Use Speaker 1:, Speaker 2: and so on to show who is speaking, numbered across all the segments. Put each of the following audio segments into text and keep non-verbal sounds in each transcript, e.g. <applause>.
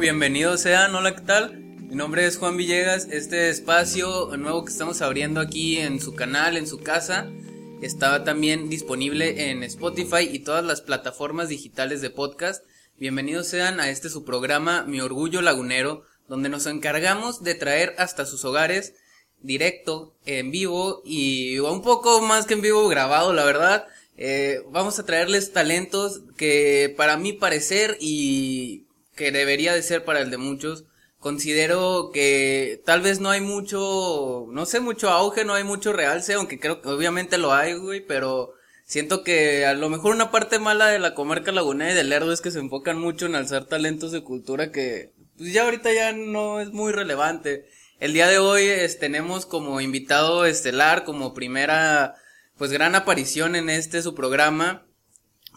Speaker 1: Bienvenidos sean, hola, ¿qué tal? Mi nombre es Juan Villegas, este espacio nuevo que estamos abriendo aquí en su canal, en su casa, está también disponible en Spotify y todas las plataformas digitales de podcast. Bienvenidos sean a este su programa Mi Orgullo Lagunero, donde nos encargamos de traer hasta sus hogares directo, en vivo y un poco más que en vivo grabado, la verdad. Eh, vamos a traerles talentos que para mi parecer y que debería de ser para el de muchos, considero que tal vez no hay mucho, no sé, mucho auge, no hay mucho realce, aunque creo que obviamente lo hay, güey, pero siento que a lo mejor una parte mala de la comarca lagunera y del Lerdo es que se enfocan mucho en alzar talentos de cultura que pues ya ahorita ya no es muy relevante. El día de hoy tenemos como invitado estelar, como primera, pues gran aparición en este su programa,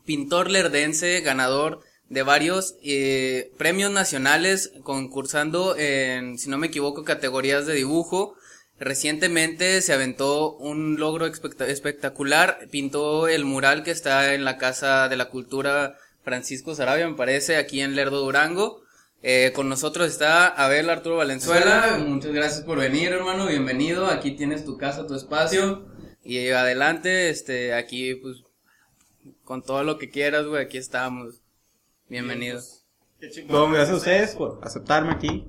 Speaker 1: pintor lerdense, ganador de varios eh, premios nacionales, concursando en, si no me equivoco, categorías de dibujo. Recientemente se aventó un logro espectacular, pintó el mural que está en la Casa de la Cultura Francisco Sarabia, me parece, aquí en Lerdo Durango. Eh, con nosotros está Abel Arturo Valenzuela. Muchas gracias por venir, hermano. Bienvenido. Aquí tienes tu casa, tu espacio. Y adelante, este, aquí, pues, con todo lo que quieras, güey, aquí estamos. Bienvenidos.
Speaker 2: Qué chingón. gracias a ustedes por aceptarme aquí.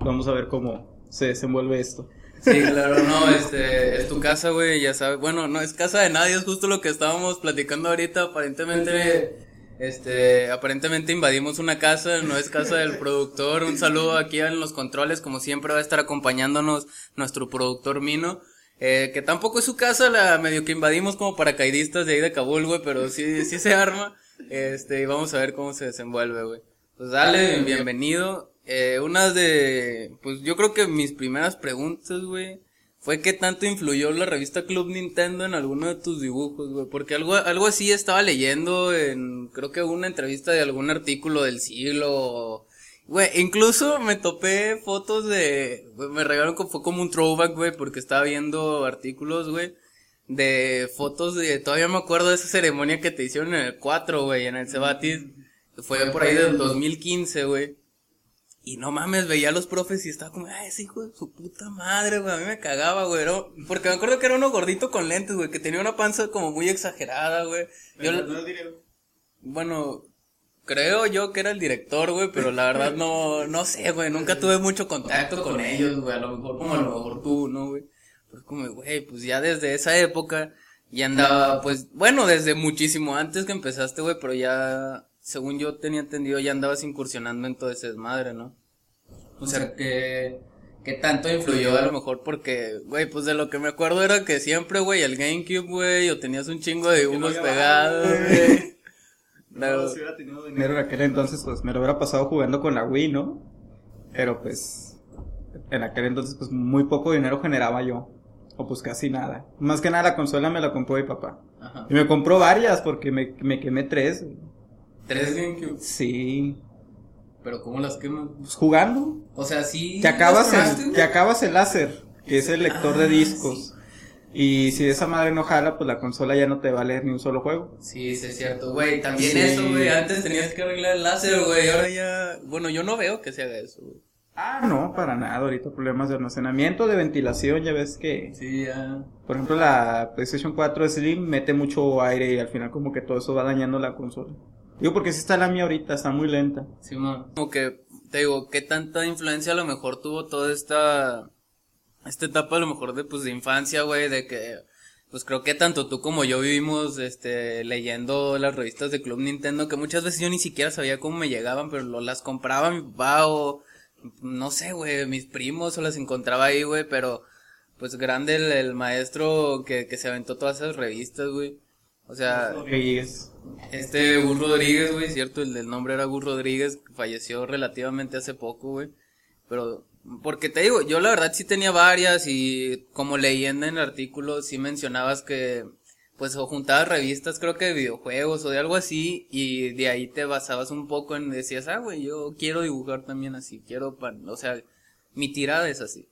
Speaker 2: Vamos a ver cómo se desenvuelve esto.
Speaker 1: Sí, claro, no, este, es tu casa, güey, ya sabes. Bueno, no es casa de nadie, es justo lo que estábamos platicando ahorita. Aparentemente este, aparentemente invadimos una casa, no es casa del productor. Un saludo aquí en los controles, como siempre va a estar acompañándonos nuestro productor Mino. Eh, que tampoco es su casa, la medio que invadimos como paracaidistas de ahí de Kabul, güey, pero sí, sí se arma. Este, y vamos a ver cómo se desenvuelve, güey. Pues dale, bienvenido. Eh, una de, pues yo creo que mis primeras preguntas, güey, fue qué tanto influyó la revista Club Nintendo en alguno de tus dibujos, güey. Porque algo, algo así estaba leyendo en, creo que una entrevista de algún artículo del siglo. Güey, incluso me topé fotos de, me regalaron fue como un throwback, güey, porque estaba viendo artículos, güey, de fotos de, todavía me acuerdo de esa ceremonia que te hicieron en el 4, güey, en el Cebatis. Fue por ahí del 2015, güey. Y no mames, veía a los profes y estaba como, ay, ese hijo de su puta madre, güey. A mí me cagaba, güey. Porque me acuerdo que era uno gordito con lentes, güey. Que tenía una panza como muy exagerada, güey. Yo, no, bueno, creo yo que era el director, güey. Pero la verdad no, no sé, güey. Nunca <laughs> tuve mucho contacto con ellos, güey. A lo mejor como a lo mejor tú, ¿no, güey? Pues como, güey, pues ya desde esa época ya andaba, pues, bueno, desde muchísimo antes que empezaste, güey. Pero ya según yo tenía entendido, ya andabas incursionando en todo ese desmadre, ¿no? O sea, que, que tanto influyó a lo mejor porque, güey, pues de lo que me acuerdo era que siempre, güey, el GameCube, güey, o tenías un chingo de dibujos pegados, güey. <laughs>
Speaker 2: No, si hubiera tenido dinero en aquel entonces, pues me lo hubiera pasado jugando con la Wii, ¿no? Pero pues, en aquel entonces, pues muy poco dinero generaba yo. O pues casi nada. Más que nada la consola me la compró mi papá. Ajá. Y me compró varias porque me, me quemé tres.
Speaker 1: ¿Tres GameCube?
Speaker 2: Sí.
Speaker 1: ¿Pero cómo las queman?
Speaker 2: Pues jugando.
Speaker 1: O sea, sí.
Speaker 2: Te acabas, el, te acabas el láser, que es el lector de ah, discos. Y si esa madre no jala, pues la consola ya no te va a leer ni un solo juego.
Speaker 1: Sí, sí es cierto, güey. También eso, güey. Antes tenías que arreglar el láser, güey. Ahora ya. Bueno, yo no veo que se haga eso, güey.
Speaker 2: Ah, no, para nada. Ahorita problemas de almacenamiento, de ventilación, ya ves que.
Speaker 1: Sí, ya.
Speaker 2: Por ejemplo, la PlayStation 4 Slim mete mucho aire y al final, como que todo eso va dañando la consola. Digo, porque si está la mía ahorita, está muy lenta.
Speaker 1: Sí, Como que, te digo, ¿qué tanta influencia a lo mejor tuvo toda esta, esta etapa a lo mejor de, pues, de infancia, güey, de que, pues creo que tanto tú como yo vivimos, este, leyendo las revistas de Club Nintendo, que muchas veces yo ni siquiera sabía cómo me llegaban, pero lo, las compraba mi papá o, no sé, güey, mis primos o las encontraba ahí, güey, pero, pues grande el, el maestro que, que se aventó todas esas revistas, güey. O sea,
Speaker 2: Rodríguez.
Speaker 1: este Gus Rodríguez, güey, cierto, el del nombre era Gus Rodríguez, falleció relativamente hace poco, güey. Pero, porque te digo, yo la verdad sí tenía varias y como leyendo en el artículo sí mencionabas que, pues, o juntabas revistas, creo que de videojuegos o de algo así, y de ahí te basabas un poco en, decías, ah, güey, yo quiero dibujar también así, quiero, o sea, mi tirada es así.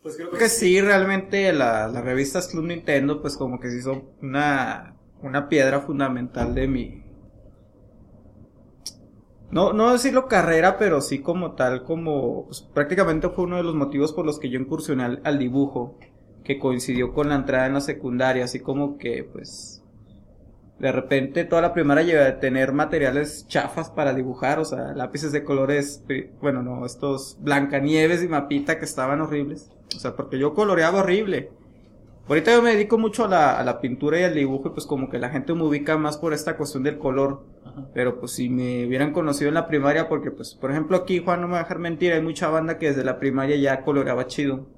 Speaker 2: Pues creo que sí, realmente la, las revistas Club Nintendo, pues como que se hizo una, una piedra fundamental de mi, no, no decirlo carrera, pero sí como tal, como pues, prácticamente fue uno de los motivos por los que yo incursioné al, dibujo, que coincidió con la entrada en la secundaria, así como que pues de repente toda la primaria llega a tener materiales chafas para dibujar, o sea, lápices de colores, bueno, no, estos Blancanieves y Mapita que estaban horribles, o sea, porque yo coloreaba horrible. Ahorita yo me dedico mucho a la, a la pintura y al dibujo y pues como que la gente me ubica más por esta cuestión del color. Pero pues si me hubieran conocido en la primaria, porque pues por ejemplo aquí Juan no me va a dejar mentir, hay mucha banda que desde la primaria ya coloreaba chido.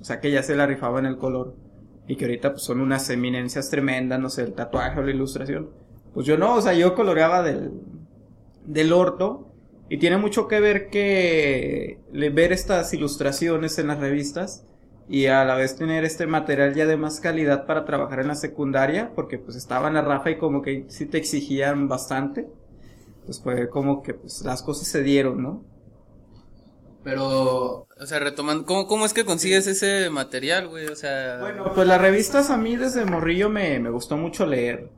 Speaker 2: O sea que ya se la rifaba en el color. Y que ahorita pues son unas eminencias tremendas, no sé, el tatuaje o la ilustración. Pues yo no, o sea, yo coloreaba del, del orto. Y tiene mucho que ver que ver estas ilustraciones en las revistas y a la vez tener este material ya de más calidad para trabajar en la secundaria, porque pues estaba en la Rafa y como que sí te exigían bastante, pues fue como que pues las cosas se dieron, ¿no?
Speaker 1: Pero, o sea, retomando, ¿cómo, cómo es que consigues ese material, güey? O sea...
Speaker 2: Bueno, pues las revistas a mí desde morrillo me, me gustó mucho leer.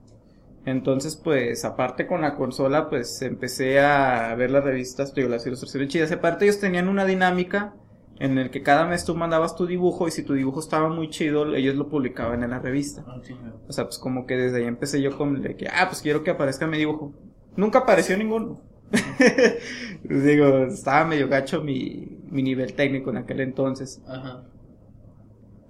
Speaker 2: Entonces, pues, aparte con la consola, pues empecé a ver las revistas, digo, las ilustraciones chidas. Aparte ellos tenían una dinámica en el que cada mes tú mandabas tu dibujo y si tu dibujo estaba muy chido, ellos lo publicaban en la revista. Ah, o sea, pues como que desde ahí empecé yo con de que, ah, pues quiero que aparezca mi dibujo. Nunca apareció ninguno. <laughs> Digo, estaba medio gacho mi, mi nivel técnico en aquel entonces. Ajá.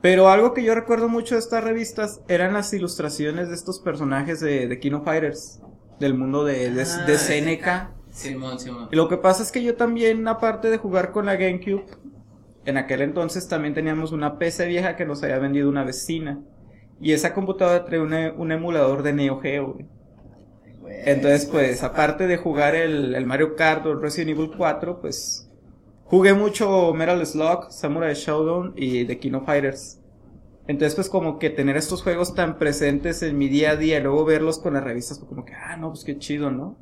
Speaker 2: Pero algo que yo recuerdo mucho de estas revistas eran las ilustraciones de estos personajes de, de Kino Fighters, del mundo de, de, ah, de Seneca.
Speaker 1: Simón, Simón.
Speaker 2: Y lo que pasa es que yo también, aparte de jugar con la GameCube, en aquel entonces también teníamos una PC vieja que nos había vendido una vecina. Y esa computadora trae un emulador de Neo Geo, Entonces, pues, aparte de jugar el, Mario Kart o el Resident Evil 4, pues, jugué mucho Metal Slug, Samurai Showdown y The King of Fighters. Entonces, pues, como que tener estos juegos tan presentes en mi día a día y luego verlos con las revistas, pues, como que, ah, no, pues qué chido, ¿no?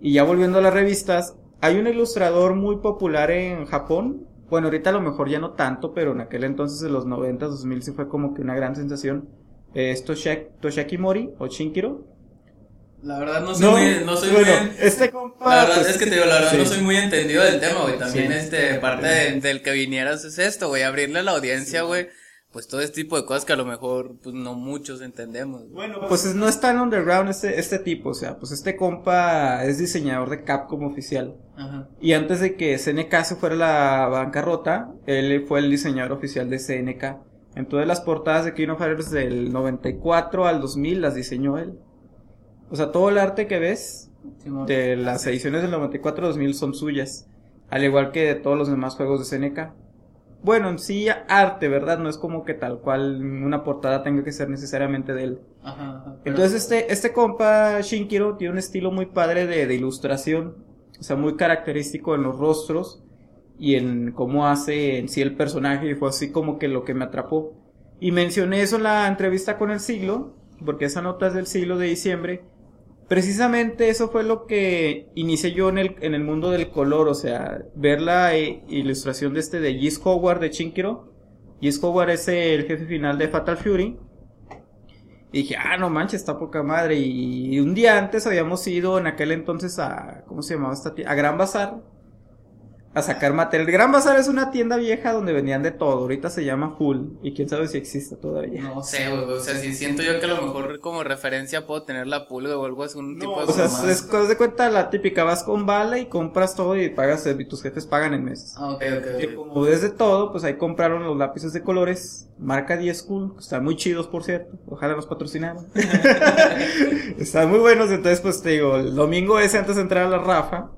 Speaker 2: Y ya volviendo a las revistas, hay un ilustrador muy popular en Japón bueno, ahorita a lo mejor ya no tanto, pero en aquel entonces, en los 90, 2000, sí fue como que una gran sensación. Es Toshiaki Mori o Shinkiro.
Speaker 1: La verdad no soy muy, no soy bueno, muy,
Speaker 2: este compa,
Speaker 1: La verdad pues, es que te digo, la verdad no soy muy entendido del tema, güey. También este, parte del que vinieras es esto, güey, abrirle a la audiencia, güey pues todo este tipo de cosas que a lo mejor pues no muchos entendemos.
Speaker 2: Bueno, pues no es tan underground este, este tipo, o sea, pues este compa es diseñador de Capcom oficial. Ajá. Y antes de que SNK se fuera a la bancarrota, él fue el diseñador oficial de SNK. Entonces las portadas de King of Fighters del 94 al 2000 las diseñó él. O sea, todo el arte que ves de las ediciones del 94 al 2000 son suyas. Al igual que de todos los demás juegos de SNK bueno, en sí arte, ¿verdad? No es como que tal cual una portada tenga que ser necesariamente de él. Ajá, Entonces este, este compa Shinkiro tiene un estilo muy padre de, de, ilustración, o sea, muy característico en los rostros y en cómo hace en sí el personaje y fue así como que lo que me atrapó. Y mencioné eso en la entrevista con el siglo, porque esa nota es del siglo de diciembre, Precisamente eso fue lo que inicié yo en el, en el mundo del color, o sea, ver la eh, ilustración de este de Gis Howard de Chinkiro. Gis Howard es el jefe final de Fatal Fury. Y dije, ah, no manches, está poca madre. Y un día antes habíamos ido en aquel entonces a, ¿cómo se llamaba esta A Gran Bazar a sacar material. Gran Bazar es una tienda vieja donde vendían de todo. Ahorita se llama Full. Y quién sabe si existe todavía.
Speaker 1: No sé, güey. O sea, si siento yo que a lo mejor como referencia puedo tener la Pulga o algo así. Un tipo de.
Speaker 2: O sea, es, de cuenta la típica. Vas con bala y compras todo y pagas. Y tus jefes pagan en meses.
Speaker 1: Ah, ok, ok.
Speaker 2: Y como desde todo, pues ahí compraron los lápices de colores. Marca 10 Cool. Están muy chidos, por cierto. Ojalá los patrocinaran. <laughs> <laughs> Están muy buenos. Entonces, pues te digo, el domingo ese antes de entrar a la Rafa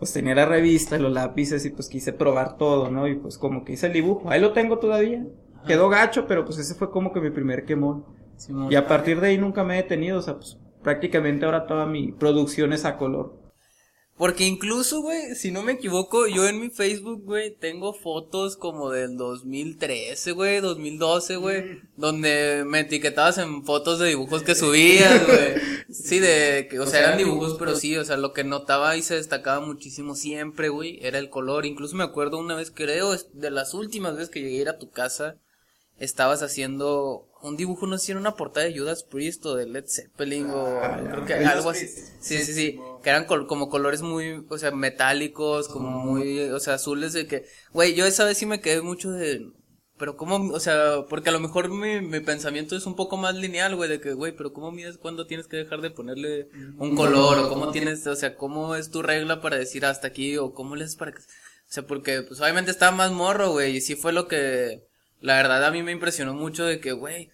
Speaker 2: pues tenía la revista, los lápices y pues quise probar todo, ¿no? Y pues como que hice el dibujo. Ahí lo tengo todavía. Quedó gacho, pero pues ese fue como que mi primer quemón. y a partir de ahí nunca me he detenido, o sea, pues prácticamente ahora toda mi producción es a color.
Speaker 1: Porque incluso, güey, si no me equivoco, yo en mi Facebook, güey, tengo fotos como del 2013, güey, 2012, güey, mm. donde me etiquetabas en fotos de dibujos que subías, güey. <laughs> Sí, de que, o, sea, eran dibujos, pero sí, o sea, lo que notaba y se destacaba muchísimo siempre, güey, era el color. Incluso me acuerdo una vez, creo, de las últimas veces que llegué a ir a tu casa, estabas haciendo un dibujo, no sé si era una portada de Judas Priest o de Led Zeppelin o ah, creo que algo así. Sí, sí, sí. que eran como colores muy, o sea, metálicos, como muy, o sea, azules de que, güey, yo esa vez sí me quedé mucho de, pero cómo, o sea, porque a lo mejor mi, mi pensamiento es un poco más lineal, güey, de que, güey, pero cómo mides cuándo tienes que dejar de ponerle un color, o cómo tienes, o sea, cómo es tu regla para decir hasta aquí, o cómo le haces para que, o sea, porque, pues obviamente estaba más morro, güey, y sí fue lo que, la verdad a mí me impresionó mucho de que, güey,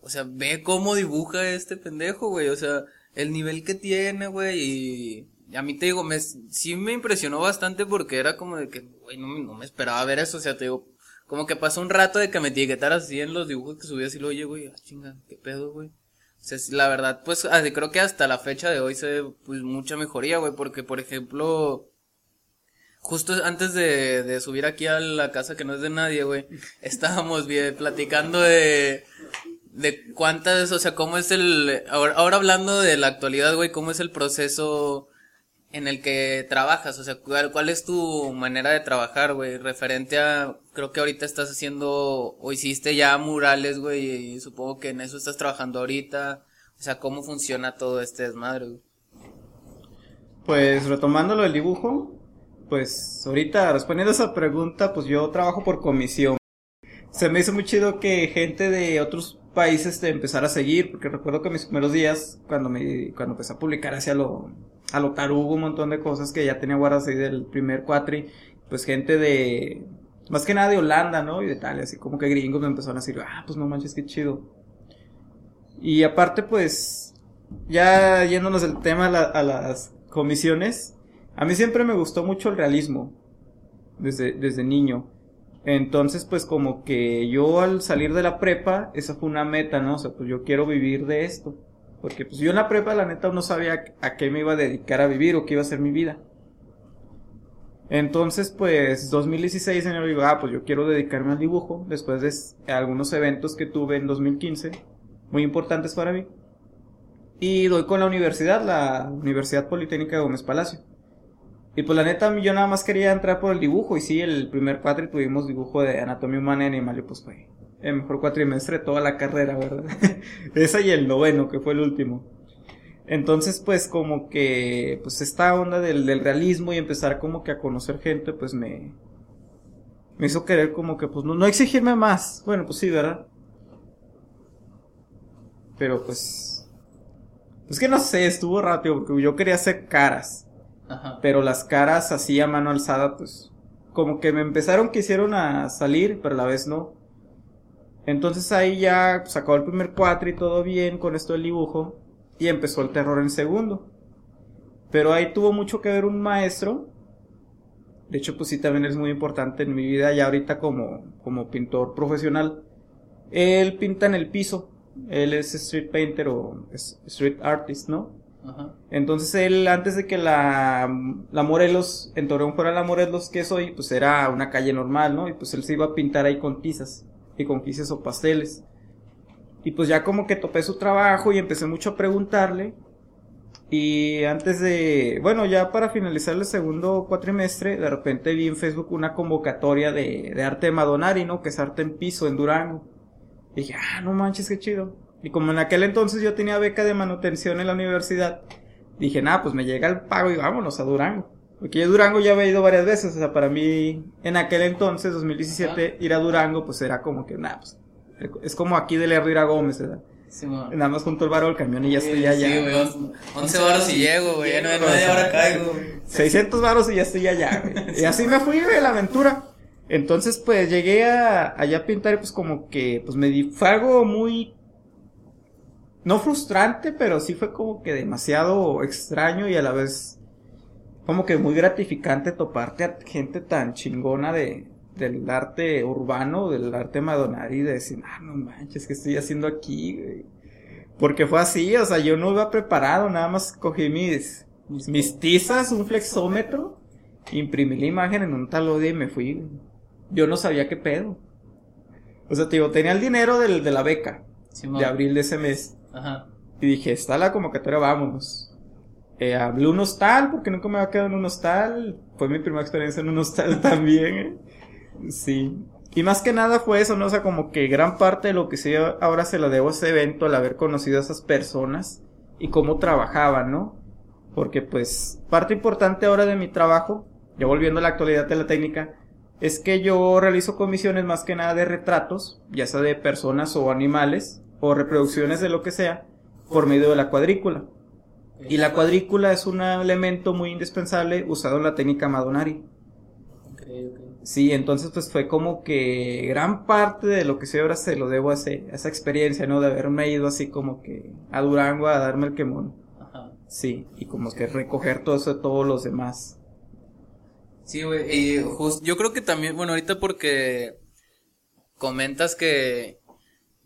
Speaker 1: o sea, ve cómo dibuja este pendejo, güey, o sea, el nivel que tiene, güey, y, a mí te digo, me, sí me impresionó bastante porque era como de que, güey, no, no me esperaba ver eso, o sea, te digo, como que pasó un rato de que me etiquetaras así en los dibujos que subías y lo oye, güey, ah, chinga, qué pedo, güey. O sea, la verdad, pues, creo que hasta la fecha de hoy se ve, pues, mucha mejoría, güey, porque, por ejemplo, justo antes de, de subir aquí a la casa que no es de nadie, güey, estábamos bien platicando de, de cuántas, o sea, cómo es el, ahora, ahora hablando de la actualidad, güey, cómo es el proceso en el que trabajas, o sea, cuál, es tu manera de trabajar, güey, referente a, creo que ahorita estás haciendo, o hiciste ya murales, güey, y supongo que en eso estás trabajando ahorita, o sea, cómo funciona todo este desmadre, güey.
Speaker 2: Pues retomando lo del dibujo, pues ahorita respondiendo a esa pregunta, pues yo trabajo por comisión. Se me hizo muy chido que gente de otros países te empezara a seguir, porque recuerdo que mis primeros días, cuando me, cuando empecé a publicar hacia lo, a lo tarugo, un montón de cosas que ya tenía guardadas ahí del primer cuatri, pues gente de, más que nada de Holanda, ¿no? Y de tal, así como que gringos me empezaron a decir, ah, pues no manches, qué chido. Y aparte, pues, ya yéndonos del tema a, las comisiones, a mí siempre me gustó mucho el realismo, desde, desde niño. Entonces, pues como que yo al salir de la prepa, esa fue una meta, ¿no? O sea, pues yo quiero vivir de esto. Porque pues yo en la prepa la neta no sabía a qué me iba a dedicar a vivir o qué iba a ser mi vida. Entonces pues 2016 en el digo, ah pues yo quiero dedicarme al dibujo después de algunos eventos que tuve en 2015, muy importantes para mí. Y doy con la universidad, la Universidad Politécnica de Gómez Palacio. Y pues la neta yo nada más quería entrar por el dibujo y sí, el primer cuatri tuvimos dibujo de anatomía humana y animal y pues fue el mejor cuatrimestre de toda la carrera, ¿verdad? <laughs> Esa y el noveno, que fue el último. Entonces, pues como que, pues esta onda del, del, realismo y empezar como que a conocer gente, pues me, me hizo querer como que, pues no, no exigirme más. Bueno, pues sí, ¿verdad? Pero pues, es que no sé, estuvo rápido porque yo quería hacer caras. Ajá. Pero las caras así a mano alzada, pues, como que me empezaron, quisieron a salir, pero a la vez no. Entonces ahí ya sacó el primer cuatro y todo bien con esto del dibujo. Y empezó el terror en segundo. Pero ahí tuvo mucho que ver un maestro. De hecho, pues sí, también es muy importante en mi vida ya ahorita como, como pintor profesional. Él pinta en el piso. Él es street painter o street artist, ¿no? Entonces él, antes de que la, la Morelos, en Torreón fuera la Morelos que soy, pues era una calle normal, ¿no? Y pues él se iba a pintar ahí con tizas y con quises o pasteles. Y pues ya como que topé su trabajo y empecé mucho a preguntarle. Y antes de, bueno, ya para finalizar el segundo cuatrimestre, de repente vi en Facebook una convocatoria de, de arte de Madonari, ¿no? Que es arte en piso en Durango. Y dije, ah, no manches, qué chido. Y como en aquel entonces yo tenía beca de manutención en la universidad, dije, nada, pues me llega el pago y vámonos a Durango. Porque yo Durango ya había ido varias veces, o sea, para mí en aquel entonces, 2017, ir a Durango pues era como que, nada, pues es como aquí de Lerdo ir a Gómez, ¿verdad? Sí, Nada más junto al baro del camión y ya estoy allá.
Speaker 1: Sí, güey, 11 baros y llego, güey, ya no media hora caigo.
Speaker 2: 600 baros y ya estoy allá, güey. <laughs> Y así me fui, de la aventura. Entonces, pues, llegué a, allá a pintar y pues como que, pues me di, fue algo muy, no frustrante, pero sí fue como que demasiado extraño y a la vez como que muy gratificante toparte a gente tan chingona de, del arte urbano, del arte madonari, de decir, ah, no manches, ¿qué estoy haciendo aquí? Porque fue así, o sea, yo no iba preparado, nada más cogí mis, mis tizas, un flexómetro, imprimí la imagen en un talodio y me fui. Yo no sabía qué pedo. O sea, te digo, tenía el dinero del, de la beca de abril de ese mes. Y dije, está la convocatoria, vámonos. Eh, hablé un hostal, porque nunca me había quedado en un hostal. Fue mi primera experiencia en un hostal <laughs> también. ¿eh? Sí. Y más que nada fue eso, ¿no? O sea, como que gran parte de lo que sí ahora se lo debo a ese evento, al haber conocido a esas personas y cómo trabajaban, ¿no? Porque pues parte importante ahora de mi trabajo, ya volviendo a la actualidad de la técnica, es que yo realizo comisiones más que nada de retratos, ya sea de personas o animales, o reproducciones de lo que sea, por medio de la cuadrícula. Y la cuadrícula es un elemento muy indispensable usado en la técnica Madonari. Sí, entonces pues fue como que gran parte de lo que soy ahora se lo debo a, esa experiencia, ¿no? De haberme ido así como que a Durango a darme el quemón. Ajá. Sí, y como que recoger todo eso de todos los demás.
Speaker 1: Sí, güey, y yo creo que también, bueno, ahorita porque comentas que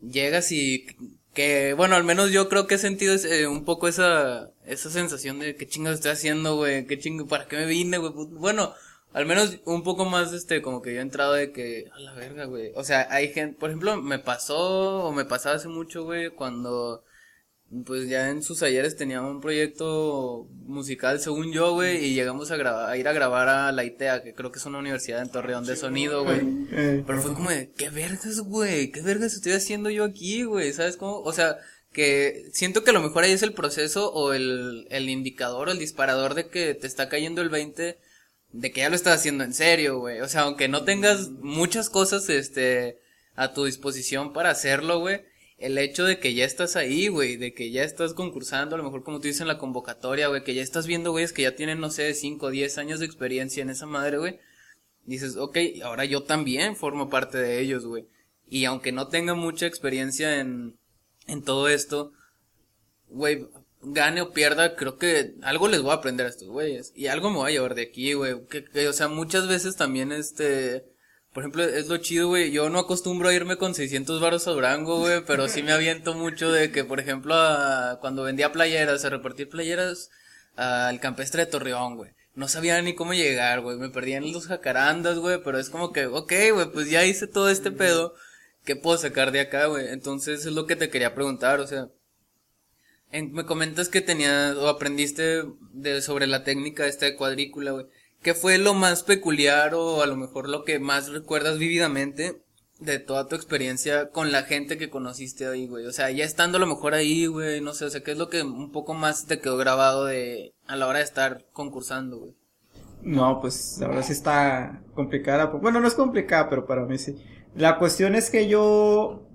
Speaker 1: llegas y que, bueno, al menos yo creo que he sentido eh, un poco esa, esa sensación de qué chingados estoy haciendo, güey, qué chingo, para qué me vine, güey. Pues, bueno, al menos un poco más, este, como que yo he entrado de que, a la verga, güey. O sea, hay gente, por ejemplo, me pasó, o me pasaba hace mucho, güey, cuando, pues ya en sus ayeres teníamos un proyecto musical, según yo, güey, y llegamos a grabar, a ir a grabar a la ITEA, que creo que es una universidad en Torreón de sonido, güey. Pero fue como de, ¿qué vergas, güey? ¿Qué vergas estoy haciendo yo aquí, güey? ¿Sabes cómo? O sea, que siento que a lo mejor ahí es el proceso o el, el indicador o el disparador de que te está cayendo el 20 de que ya lo estás haciendo en serio, güey. O sea, aunque no tengas muchas cosas, este, a tu disposición para hacerlo, güey. El hecho de que ya estás ahí, güey, de que ya estás concursando, a lo mejor como tú dices en la convocatoria, güey, que ya estás viendo, güey, es que ya tienen, no sé, 5 o 10 años de experiencia en esa madre, güey. Dices, ok, ahora yo también formo parte de ellos, güey. Y aunque no tenga mucha experiencia en, en todo esto, güey, gane o pierda, creo que algo les voy a aprender a estos güeyes. Y algo me voy a llevar de aquí, güey. Que, o sea, muchas veces también, este, por ejemplo, es lo chido, güey. Yo no acostumbro a irme con 600 baros a Durango, güey, pero sí me aviento mucho de que, por ejemplo, cuando vendía playeras, a repartir playeras al campestre de Torreón, güey. No sabía ni cómo llegar, güey. Me perdía en los jacarandas, güey, pero es como que, ok, güey, pues ya hice todo este pedo. ¿Qué puedo sacar de acá, güey? Entonces es lo que te quería preguntar, o sea, me comentas que tenías o aprendiste de, sobre la técnica esta de cuadrícula, güey. ¿Qué fue lo más peculiar o a lo mejor lo que más recuerdas vívidamente de toda tu experiencia con la gente que conociste ahí, güey? O sea, ya estando a lo mejor ahí, güey, no sé, o sea, ¿qué es lo que un poco más te quedó grabado de a la hora de estar concursando, güey?
Speaker 2: No, pues ahora sí está complicada. Bueno, no es complicada, pero para mí sí. La cuestión es que yo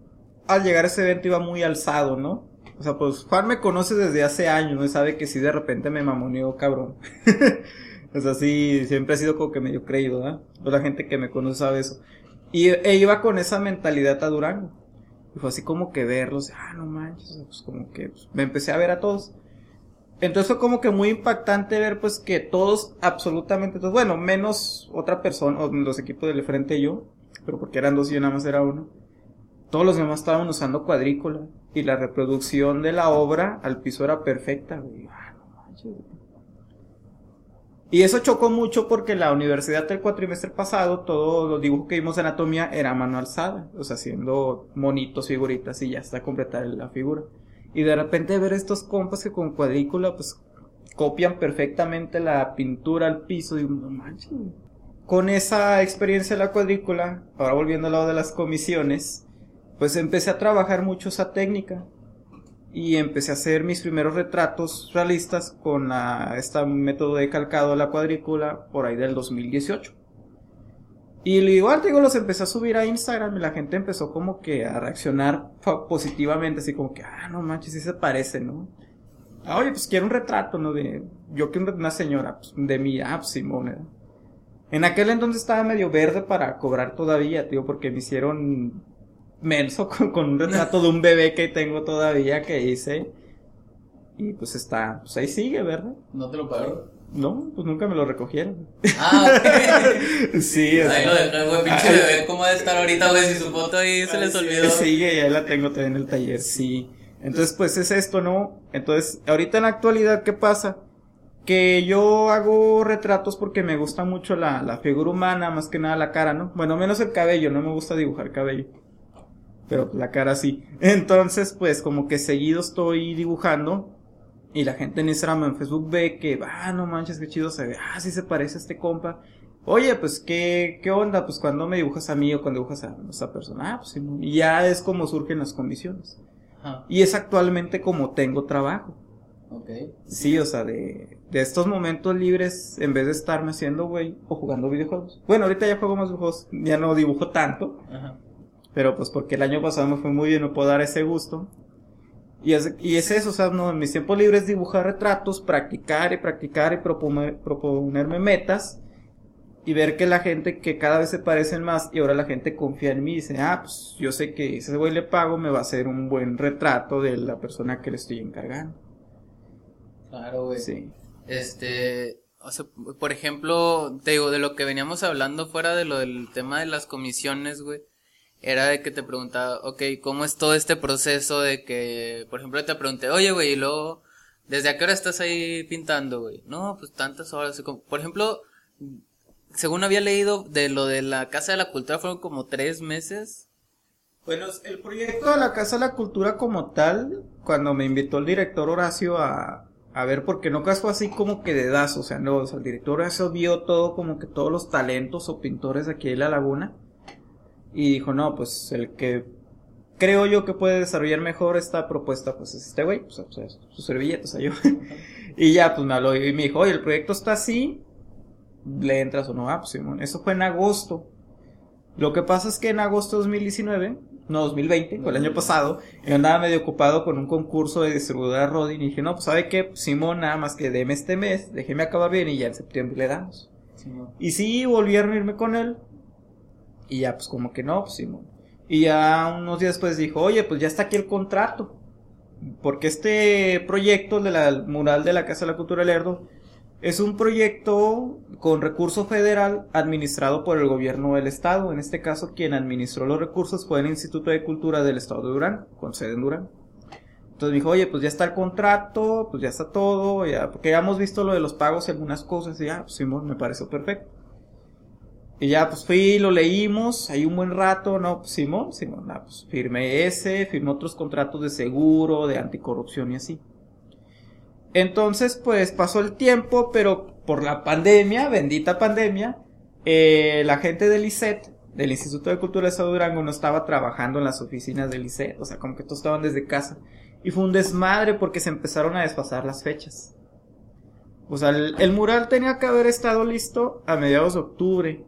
Speaker 2: al llegar a ese evento iba muy alzado, ¿no? O sea, pues Juan me conoce desde hace años, ¿no? Sabe que si de repente me mamoneó, cabrón. <laughs> o sea, sí, siempre ha sido como que medio creído, ¿no? Toda la gente que me conoce sabe eso. Y e iba con esa mentalidad a Durango. Y fue así como que verlos, ah, no manches, pues como que pues, me empecé a ver a todos. Entonces fue como que muy impactante ver pues que todos, absolutamente todos, bueno, menos otra persona, o los equipos del frente y yo, pero porque eran dos y yo nada más era uno. Todos los demás estaban usando cuadrícula y la reproducción de la obra al piso era perfecta, ah, Y eso chocó mucho porque la universidad del cuatrimestre pasado, todos los dibujos que vimos de anatomía era mano alzada, o sea, haciendo monitos, figuritas y ya está completada la figura. Y de repente ver estos compas que con cuadrícula, pues, copian perfectamente la pintura al piso, y no manches. Con esa experiencia de la cuadrícula, ahora volviendo al lado de las comisiones, pues empecé a trabajar mucho esa técnica y empecé a hacer mis primeros retratos realistas con la, este método de calcado de la cuadrícula por ahí del 2018. Y igual, digo, los empecé a subir a Instagram y la gente empezó como que a reaccionar positivamente, así como que, ah, no manches, sí se parece, ¿no? Ah, oye, pues quiero un retrato, ¿no? De, yo quiero una señora, pues, de mi, ah, pues, Simón, En aquel entonces estaba medio verde para cobrar todavía, tío, porque me hicieron menso <laughs> con, un retrato de un bebé que tengo todavía que hice. Y pues está, pues ahí sigue, ¿verdad?
Speaker 1: ¿No te lo pagaron?
Speaker 2: No, pues nunca me lo recogieron.
Speaker 1: Ah,
Speaker 2: ok. <laughs> sí,
Speaker 1: o Ahí lo dejé, güey, pinche bebé, ¿cómo debe estar ahorita, güey? Si su foto ahí se les olvidó.
Speaker 2: Sigue, y ahí la tengo también en el taller, sí. Entonces, pues es esto, ¿no? Entonces, ahorita en la actualidad, ¿qué pasa? Que yo hago retratos porque me gusta mucho la, la figura humana, más que nada la cara, ¿no? Bueno, menos el cabello, no me gusta dibujar cabello pero la cara sí. <laughs> Entonces, pues como que seguido estoy dibujando y la gente en Instagram, en Facebook ve que, ah, no manches, qué chido se ve, ah, sí se parece a este compa. Oye, pues, ¿qué, qué onda? Pues cuando me dibujas a mí o cuando dibujas a esa persona, ah, pues y ya es como surgen las condiciones. Y es actualmente como tengo trabajo. Sí, o sea, de, de estos momentos libres en vez de estarme haciendo, güey, o jugando videojuegos. Bueno, ahorita ya juego más videojuegos, ya no dibujo tanto. Ajá. Pero pues porque el año pasado me fue muy bien, no puedo dar ese gusto. Y es, y es eso, o sea, no, en mis tiempos libres dibujar retratos, practicar y practicar y proponer, proponerme metas y ver que la gente que cada vez se parecen más y ahora la gente confía en mí y dice, ah, pues yo sé que ese güey le pago, me va a hacer un buen retrato de la persona que le estoy encargando.
Speaker 1: Claro, güey. Sí. Este, o sea, por ejemplo, te digo, de lo que veníamos hablando fuera de lo del tema de las comisiones, güey era de que te preguntaba, ok, ¿cómo es todo este proceso de que, por ejemplo, te pregunté, oye, güey, y luego, ¿desde a qué hora estás ahí pintando, güey? No, pues tantas horas. Por ejemplo, según había leído de lo de la Casa de la Cultura, fueron como tres meses.
Speaker 2: Bueno, el proyecto de la Casa de la Cultura como tal, cuando me invitó el director Horacio a, a ver, porque no fue así como que de das, o sea, no, o sea, el director Horacio vio todo como que todos los talentos o pintores de aquí de la laguna y dijo, no, pues el que creo yo que puede desarrollar mejor esta propuesta, pues es este güey, pues, pues su servilleta, o sea, yo. <laughs> y ya, pues me habló y me dijo, oye, el proyecto está así, le entras o no, ah, pues Simón, eso fue en agosto. Lo que pasa es que en agosto de 2019, no 2020, fue el año pasado, yo andaba medio ocupado con un concurso de distribuidora Rodin y dije, no, pues sabe qué, pues, Simón, nada más que deme este mes, déjeme acabar bien y ya en septiembre le damos. y sí, volví a reunirme con él, y ya, pues como que no, pues Simón. Y ya unos días después dijo, oye, pues ya está aquí el contrato. Porque este proyecto de la mural de la Casa de la Cultura Lerdo es un proyecto con recurso federal administrado por el gobierno del estado. En este caso, quien administró los recursos fue el Instituto de Cultura del Estado de Durán, con sede en Durán. Entonces dijo, oye, pues ya está el contrato, pues ya está todo, ya, porque ya hemos visto lo de los pagos y algunas cosas, y ya, pues Simón, me pareció perfecto. Y ya, pues fui, lo leímos, ahí un buen rato, no, pues Simón, Simón, pues firmé ese, firmé otros contratos de seguro, de anticorrupción y así. Entonces, pues pasó el tiempo, pero por la pandemia, bendita pandemia, eh, la gente del ICET, del Instituto de Cultura de Estado Durango, no estaba trabajando en las oficinas del ICET, o sea, como que todos estaban desde casa. Y fue un desmadre porque se empezaron a desfasar las fechas. O sea, el mural tenía que haber estado listo a mediados de octubre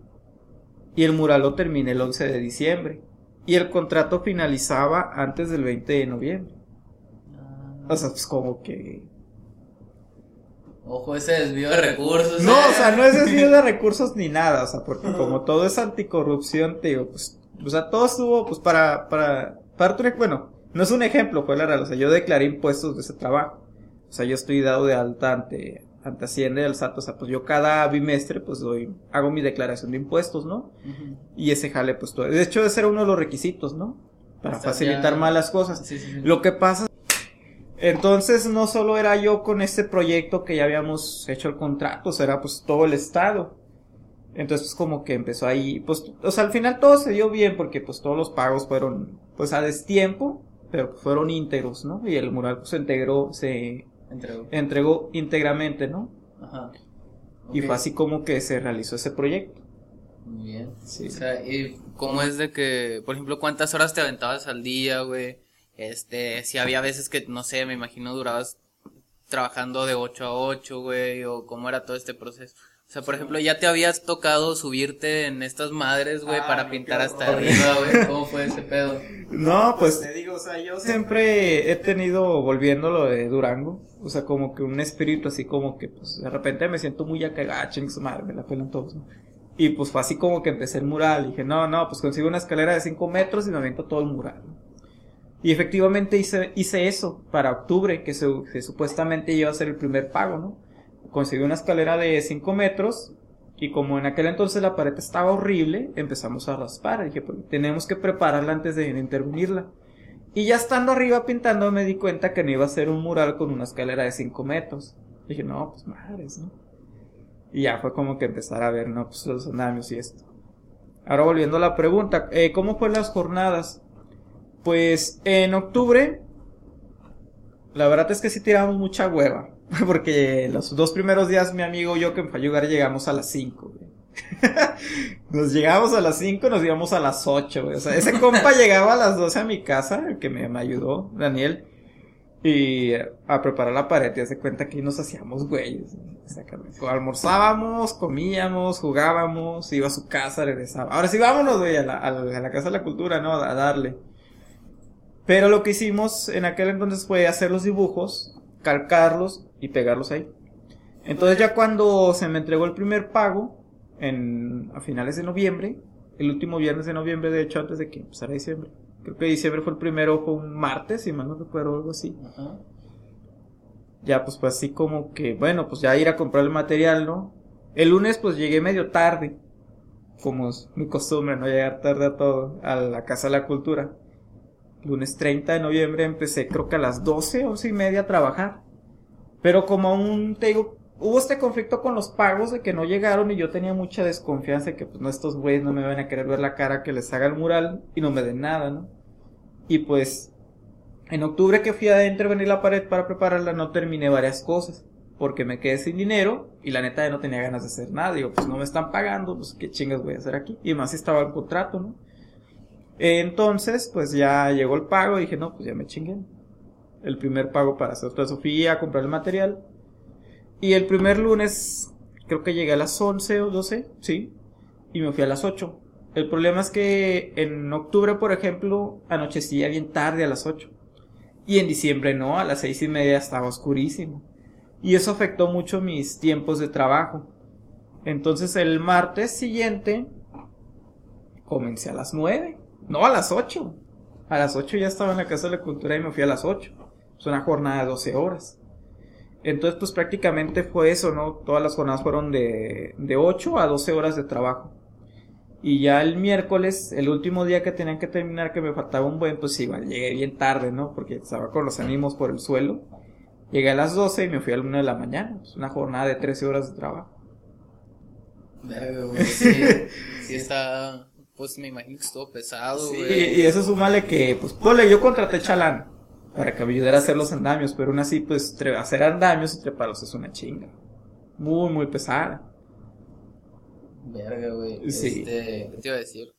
Speaker 2: y el mural lo terminé el 11 de diciembre. Y el contrato finalizaba antes del 20 de noviembre. O sea, pues como que...
Speaker 1: Ojo, ese desvío de recursos.
Speaker 2: No, o sea, no es desvío <laughs> de recursos ni nada, o sea, porque como todo es anticorrupción, te digo, pues, o sea, todo estuvo, pues, para, para, para, bueno, no es un ejemplo, fue la real, o sea, yo declaré impuestos de ese trabajo. O sea, yo estoy dado de alta ante Hacienda y el SAT, o sea, pues yo cada bimestre pues doy, hago mi declaración de impuestos, ¿no? Y ese jale pues todo. De hecho ese era uno de los requisitos, ¿no? Para facilitar más las cosas. Lo que pasa entonces no solo era yo con este proyecto que ya habíamos hecho el contrato, o sea, era pues todo el estado. Entonces pues, como que empezó ahí, pues, o sea, al final todo se dio bien porque pues todos los pagos fueron pues a destiempo, pero fueron íntegros, ¿no? Y el mural pues se integró, se Entregó. íntegramente, ¿no? Ajá. Y fue así como que se realizó ese proyecto.
Speaker 1: Muy bien. Sí. O sea, ¿y cómo es de que, por ejemplo, cuántas horas te aventabas al día, güey? Este, si había veces que, no sé, me imagino durabas trabajando de 8 a 8, güey, o cómo era todo este proceso. O sea, por ejemplo, ya te habías tocado subirte en estas madres, güey, para pintar hasta arriba, güey. ¿Cómo fue ese pedo?
Speaker 2: No, pues te digo, o sea, yo siempre he tenido, volviendo lo de Durango, o sea, como que un espíritu así como que, pues, de repente me siento muy acagacho en su madre, me la pelan todos, ¿no? Y pues fue así como que empecé el mural. Y dije, no, no, pues consigo una escalera de 5 metros y me aviento todo el mural. Y efectivamente hice, hice eso para octubre, que, se, supuestamente iba a ser el primer pago, ¿no? conseguí una escalera de 5 metros y como en aquel entonces la pared estaba horrible, empezamos a raspar. Dije, pues, tenemos que prepararla antes de intervenirla. Y ya estando arriba pintando me di cuenta que no iba a ser un mural con una escalera de 5 metros. Dije, no, pues madres, ¿no? Y ya fue como que empezar a ver, no, pues los andamios y esto. Ahora volviendo a la pregunta, eh, ¿cómo fue las jornadas? Pues en octubre, la verdad es que sí tiramos mucha hueva. <laughs> Porque los dos primeros días mi amigo y yo que a ayudar llegamos a las 5, <laughs> nos llegamos a las 5, nos íbamos a las 8, O sea, ese compa <laughs> llegaba a las 12 a mi casa, el que me, ayudó, Daniel. Y a preparar la pared y hace cuenta que nos hacíamos güeyes. Almorzábamos, comíamos, jugábamos, iba a su casa, regresaba. Ahora sí, vámonos, güey, a la, a la Casa de la Cultura, ¿no? A darle. Pero lo que hicimos en aquel entonces fue hacer los dibujos, calcarlos y pegarlos ahí. Entonces ya cuando se me entregó el primer pago, en, a finales de noviembre, el último viernes de noviembre, de hecho, antes de que empezara diciembre. Creo que diciembre fue el primero, fue un martes, si mal no recuerdo, algo así. Ya, pues fue así como que, bueno, pues ya ir a comprar el material, ¿no? El lunes, pues llegué medio tarde, como es mi costumbre, no llegar tarde a todo, a la Casa de la Cultura. Lunes 30 de noviembre empecé, creo que a las 12, 11 y media a trabajar. Pero como un, te digo, hubo este conflicto con los pagos de que no llegaron y yo tenía mucha desconfianza de que pues no estos güeyes no me van a querer ver la cara que les haga el mural y no me den nada, ¿no? Y pues en octubre que fui a intervenir la pared para prepararla no terminé varias cosas porque me quedé sin dinero y la neta ya no tenía ganas de hacer nada. Digo, pues no me están pagando, pues qué chingas voy a hacer aquí. Y más estaba el contrato, ¿no? Entonces, pues ya llegó el pago y dije, no, pues ya me chingué. El primer pago para hacer toda Sofía, comprar el material. Y el primer lunes, creo que llegué a las 11 o 12, sí, y me fui a las 8. El problema es que en octubre, por ejemplo, anochecía bien tarde a las 8. Y en diciembre no, a las seis y media estaba oscurísimo. Y eso afectó mucho mis tiempos de trabajo. Entonces el martes siguiente comencé a las 9. No, a las 8. A las 8 ya estaba en la Casa de la Cultura y me fui a las 8. Es una jornada de 12 horas. Entonces, pues prácticamente fue eso, ¿no? Todas las jornadas fueron de, de 8 a 12 horas de trabajo. Y ya el miércoles, el último día que tenían que terminar, que me faltaba un buen, pues igual llegué bien tarde, ¿no? Porque estaba con los ánimos por el suelo. Llegué a las 12 y me fui a la 1 de la mañana. Es pues, una jornada de 13 horas de trabajo. <laughs>
Speaker 1: Sí, está, pues me imagino que estuvo pesado,
Speaker 2: sí, Y eso súmale que, pues, ponle, yo contraté chalán para que me ayudara a hacer los andamios, pero aún así, pues, hacer andamios y treparlos es una chinga. Muy, muy pesada.
Speaker 1: Verga, güey. Sí. Este, ¿Qué te iba a decir?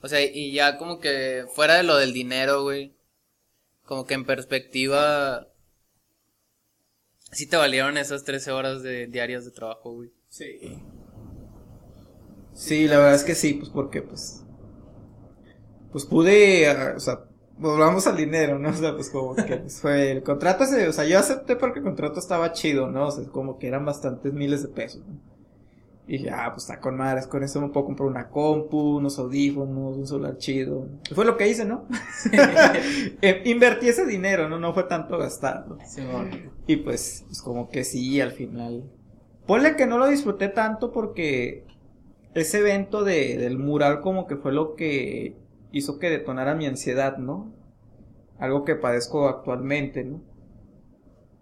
Speaker 1: O sea, y ya como que fuera de lo del dinero, güey. Como que en perspectiva. Sí te valieron esas 13 horas de diarias de trabajo, güey.
Speaker 2: Sí. Sí, la verdad es que sí, pues porque, pues. Pues pude, ah, o sea, volvamos al dinero, ¿no? O sea, pues como que pues, fue el contrato, o sea, yo acepté porque el contrato estaba chido, ¿no? O sea, como que eran bastantes miles de pesos, ¿no? Y dije, ah, pues está con madres, con eso me puedo comprar una compu, unos audífonos, un celular chido. fue lo que hice, ¿no? <laughs> <laughs> Eh, invertí ese dinero, ¿no? No fue tanto gastarlo. Sí, Y pues, pues como que sí, al final. Ponle que no lo disfruté tanto porque ese evento de, del mural como que fue lo que hizo que detonara mi ansiedad, ¿no? Algo que padezco actualmente, ¿no?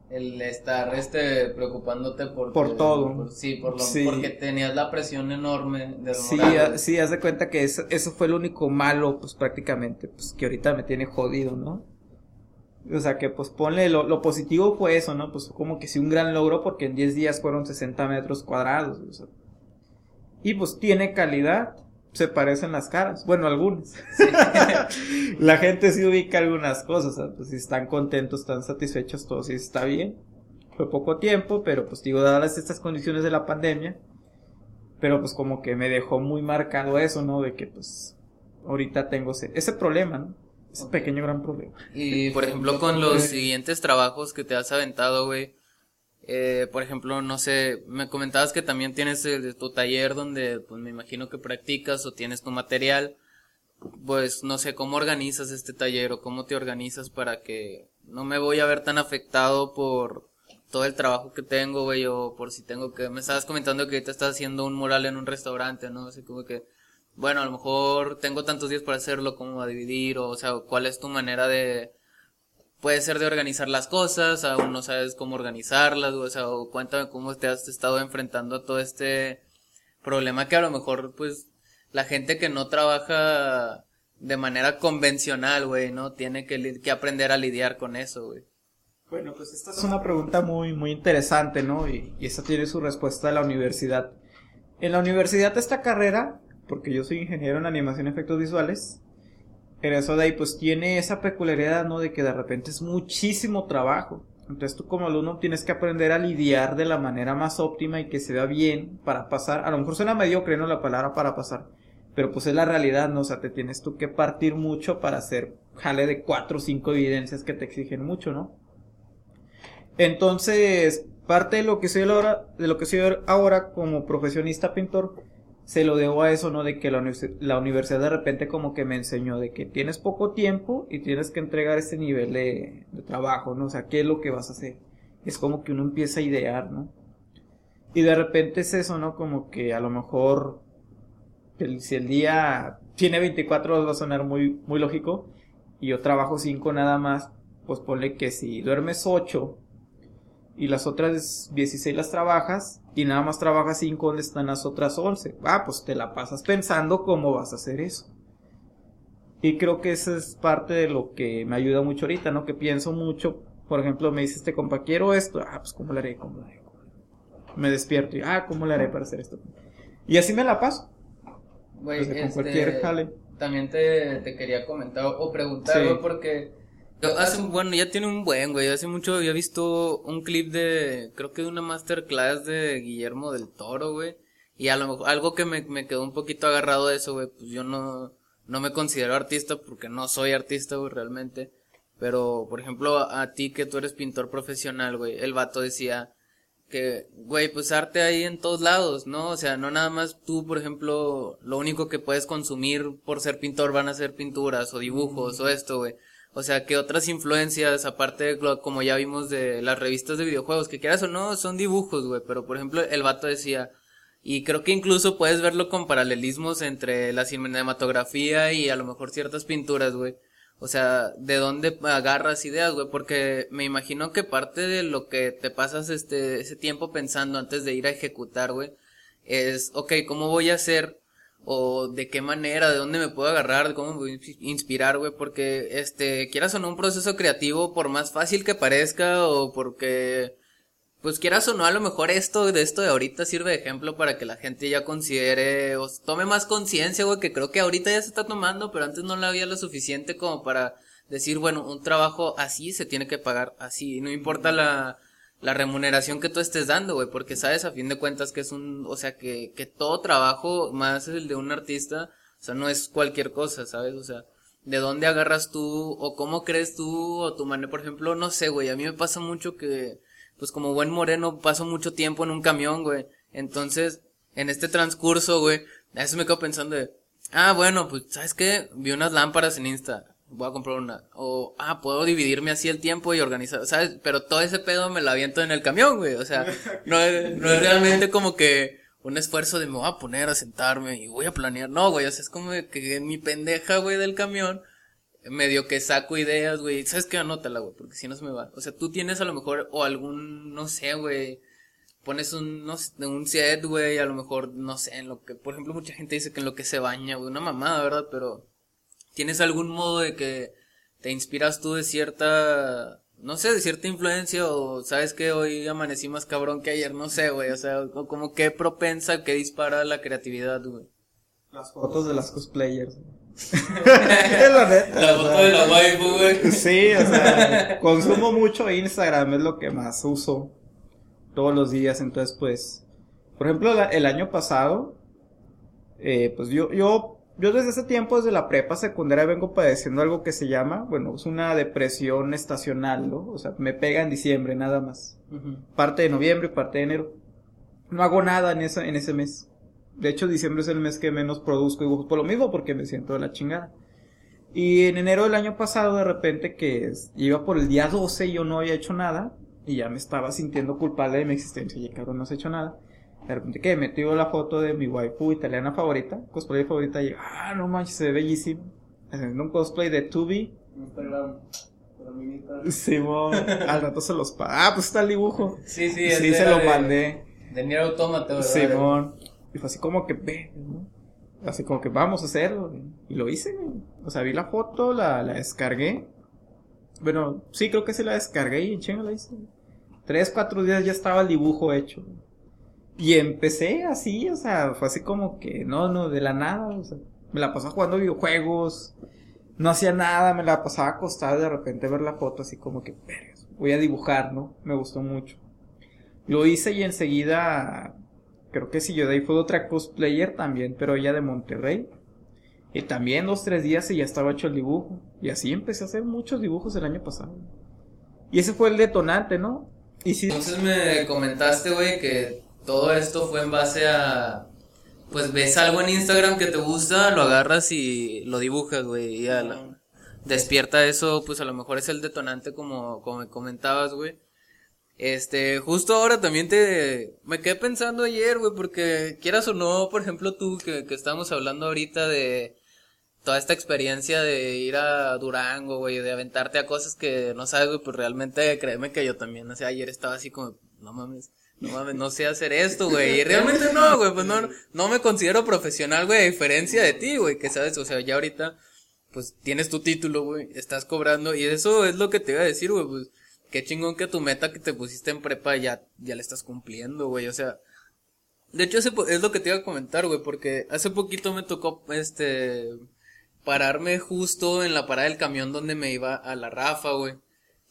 Speaker 1: El estar este preocupándote por
Speaker 2: por todo.
Speaker 1: sí, por lo, porque tenías la presión enorme
Speaker 2: de Sí, sí, haz de cuenta que eso, eso fue el único malo, pues prácticamente, pues que ahorita me tiene jodido, ¿no? O sea, que pues ponle, lo, lo positivo fue eso, ¿no? Pues como que sí un gran logro porque en 10 días fueron 60 metros cuadrados, o sea, y pues tiene calidad se parecen las caras. Bueno, algunas. <laughs> la gente sí ubica algunas cosas. Pues si están contentos, están satisfechos, todo sí está bien. Fue poco tiempo, pero pues digo, dadas estas condiciones de la pandemia, pero pues como que me dejó muy marcado eso, ¿no? De que pues ahorita tengo ese, ese problema, ¿no? Ese pequeño gran problema.
Speaker 1: Y por ejemplo con los <laughs> siguientes trabajos que te has aventado, güey, eh, por ejemplo, no sé, me comentabas que también tienes tu taller donde, pues me imagino que practicas o tienes tu material. Pues no sé, ¿cómo organizas este taller o cómo te organizas para que no me voy a ver tan afectado por todo el trabajo que tengo, güey, o por si tengo que, me estabas comentando que te estás haciendo un mural en un restaurante, ¿no? Así como que, bueno, a lo mejor tengo tantos días para hacerlo, ¿cómo a dividir? O, o sea, ¿cuál es tu manera de, puede ser de organizar las cosas, aún no sabes cómo organizarlas, o sea, o cuéntame cómo te has estado enfrentando a todo este problema que a lo mejor, pues, la gente que no trabaja de manera convencional, güey, ¿no? Tiene que, que aprender a lidiar con eso, güey.
Speaker 2: Bueno, pues esta es una pregunta muy, muy interesante, ¿no? Y, y esta tiene su respuesta en la universidad. En la universidad esta carrera, porque yo soy ingeniero en animación y efectos visuales, Pero eso de ahí pues tiene esa peculiaridad, ¿no? De que de repente es muchísimo trabajo. Entonces tú como alumno tienes que aprender a lidiar de la manera más óptima y que se vea bien para pasar. A lo mejor suena mediocre, ¿no? La palabra para pasar. Pero pues es la realidad, ¿no? O sea, te tienes tú que partir mucho para hacer jale de cuatro o cinco evidencias que te exigen mucho, ¿no? Entonces, parte de lo que soy ahora, de lo que soy ahora como profesionista pintor, se lo debo a eso, ¿no? De que la, la, universidad de repente como que me enseñó de que tienes poco tiempo y tienes que entregar ese nivel de, trabajo, ¿no? O sea, ¿qué es lo que vas a hacer? Es como que uno empieza a idear, ¿no? Y de repente es eso, ¿no? Como que a lo mejor si el día tiene 24 horas va a sonar muy, muy lógico y yo trabajo 5 nada más, pues ponle que si duermes 8 y las otras 16 las trabajas y nada más trabajas 5, ¿dónde están las otras 11? Ah, pues te la pasas pensando cómo vas a hacer eso. Y creo que esa es parte de lo que me ayuda mucho ahorita, ¿no? Que pienso mucho, por ejemplo, me dice este compa, quiero esto, ah, pues cómo lo haré, cómo lo haré. Me despierto y, ah, ¿cómo lo haré para hacer esto? Y así me la paso.
Speaker 1: Güey, este, También te, te, quería comentar o preguntar, porque Hace, bueno, ya tiene un buen, güey. Hace mucho había visto un clip de, creo que de una masterclass de Guillermo del Toro, güey. Y a lo mejor, algo que me, me quedó un poquito agarrado de eso, güey, pues yo no, no me considero artista porque no soy artista, güey, realmente. Pero, por ejemplo, a, ti que tú eres pintor profesional, güey, el vato decía que, güey, pues arte hay en todos lados, ¿no? O sea, no nada más tú, por ejemplo, lo único que puedes consumir por ser pintor van a ser pinturas o dibujos o esto, güey. O sea, que otras influencias, aparte de como ya vimos de las revistas de videojuegos, que quieras o no, son dibujos, güey. Pero por ejemplo, el vato decía, y creo que incluso puedes verlo con paralelismos entre la cinematografía y a lo mejor ciertas pinturas, güey. O sea, ¿de dónde agarras ideas, güey? Porque me imagino que parte de lo que te pasas este, ese tiempo pensando antes de ir a ejecutar, güey, es, ok, ¿cómo voy a hacer o de qué manera, de dónde me puedo agarrar, de cómo me voy a inspirar, güey, porque, este, quieras o no, un proceso creativo, por más fácil que parezca, o porque, pues quieras o no, a lo mejor esto, de esto de ahorita sirve de ejemplo para que la gente ya considere, o tome más conciencia, güey, que creo que ahorita ya se está tomando, pero antes no la había lo suficiente como para decir, bueno, un trabajo así se tiene que pagar así, no importa la, la remuneración que tú estés dando, güey, porque sabes a fin de cuentas que es un, o sea, que, que todo trabajo, más el de un artista, o sea, no es cualquier cosa, ¿sabes? O sea, de dónde agarras tú, o cómo crees tú, o tu manera, por ejemplo, no sé, güey, a mí me pasa mucho que, pues como buen moreno, paso mucho tiempo en un camión, güey, entonces, en este transcurso, güey, a veces me quedo pensando de, ah, bueno, pues, ¿sabes qué? Vi unas lámparas en Insta, voy a comprar una. O, ah, puedo dividirme así el tiempo y organizar, ¿sabes? Pero todo ese pedo me lo aviento en el camión, güey. O sea, <laughs> no es, no es realmente como que un esfuerzo de me voy a poner a sentarme y voy a planear. No, güey, o sea, es como que mi pendeja, güey, del camión, medio que saco ideas, güey. ¿Sabes qué? Anótala, güey, porque si no se me va. O sea, tú tienes a lo mejor, o algún, no sé, güey. Pones un, no sé, un set, güey, a lo mejor, no sé, en lo que, por ejemplo, mucha gente dice que en lo que se baña, güey, una mamada, ¿verdad? Pero, ¿Tienes algún modo de que te inspiras tú de cierta, no sé, de cierta influencia o sabes que hoy amanecí más cabrón que ayer? No sé, güey, o sea, como que propensa, que dispara la creatividad, güey.
Speaker 2: Las fotos de las cosplayers. <laughs> la neta. La foto de la waifu, güey. Sí, o sea, consumo mucho Instagram, es lo que más uso todos los días, entonces pues, por ejemplo, el año pasado, eh, pues yo, yo yo desde ese tiempo, desde la prepa secundaria, vengo padeciendo algo que se llama, bueno, es una depresión estacional, ¿no? O sea, me pega en diciembre nada más. Parte de noviembre y parte de enero. No hago nada en, esa, en ese mes. De hecho, diciembre es el mes que menos produzco dibujos por lo mismo, porque me siento de la chingada. Y en enero del año pasado, de repente, que iba por el día 12 y yo no había hecho nada, y ya me estaba sintiendo culpable de mi existencia. Y cabrón, no has hecho nada. De repente que metió la foto de mi waifu italiana favorita, cosplay favorita, y ah, no manches, se ve bellísimo. Haciendo un cosplay de Tubi. Instagram. Simón, <laughs> al rato se los pa Ah, pues está el dibujo. Sí, sí, sí, se lo mandé.
Speaker 1: De Nier Automata,
Speaker 2: Simón. Y fue así como que, ve, ¿no? Así como que vamos a hacerlo. Y lo hice, O sea, vi la foto, la, la descargué. Bueno, sí, creo que se la descargué y en chinga la hice. Tres, cuatro días ya estaba el dibujo hecho. Y empecé así, o sea, fue así como que, no, no, de la nada, o sea, me la pasé jugando videojuegos, no hacía nada, me la pasaba acostada de repente ver la foto así como que, voy a dibujar, ¿no? Me gustó mucho. Lo hice y enseguida, creo que sí, yo de ahí fue otra cosplayer también, pero ella de Monterrey. Y también dos, tres días y ya estaba hecho el dibujo. Y así empecé a hacer muchos dibujos el año pasado. Y ese fue el detonante, ¿no?
Speaker 1: Y si... Entonces me comentaste, güey, que todo esto fue en base a... Pues ves algo en Instagram que te gusta, lo agarras y lo dibujas, güey. Y despierta eso, pues a lo mejor es el detonante como, como me comentabas, güey. Este, justo ahora también te, me quedé pensando ayer, güey, porque quieras o no, por ejemplo, tú que, que estábamos hablando ahorita de toda esta experiencia de ir a Durango, güey, de aventarte a cosas que no sabes, güey, pues realmente créeme que yo también, o sea, ayer estaba así como, no mames, no mames, no sé hacer esto, güey, y realmente no, güey, pues no, no me considero profesional, güey, a diferencia de ti, güey, que sabes, o sea, ya ahorita, pues tienes tu título, güey, estás cobrando, y eso es lo que te iba a decir, güey, pues qué chingón que tu meta que te pusiste en prepa ya, ya la estás cumpliendo, güey, o sea, de hecho es lo que te iba a comentar, güey, porque hace poquito me tocó, este, pararme justo en la parada del camión donde me iba a la Rafa, güey.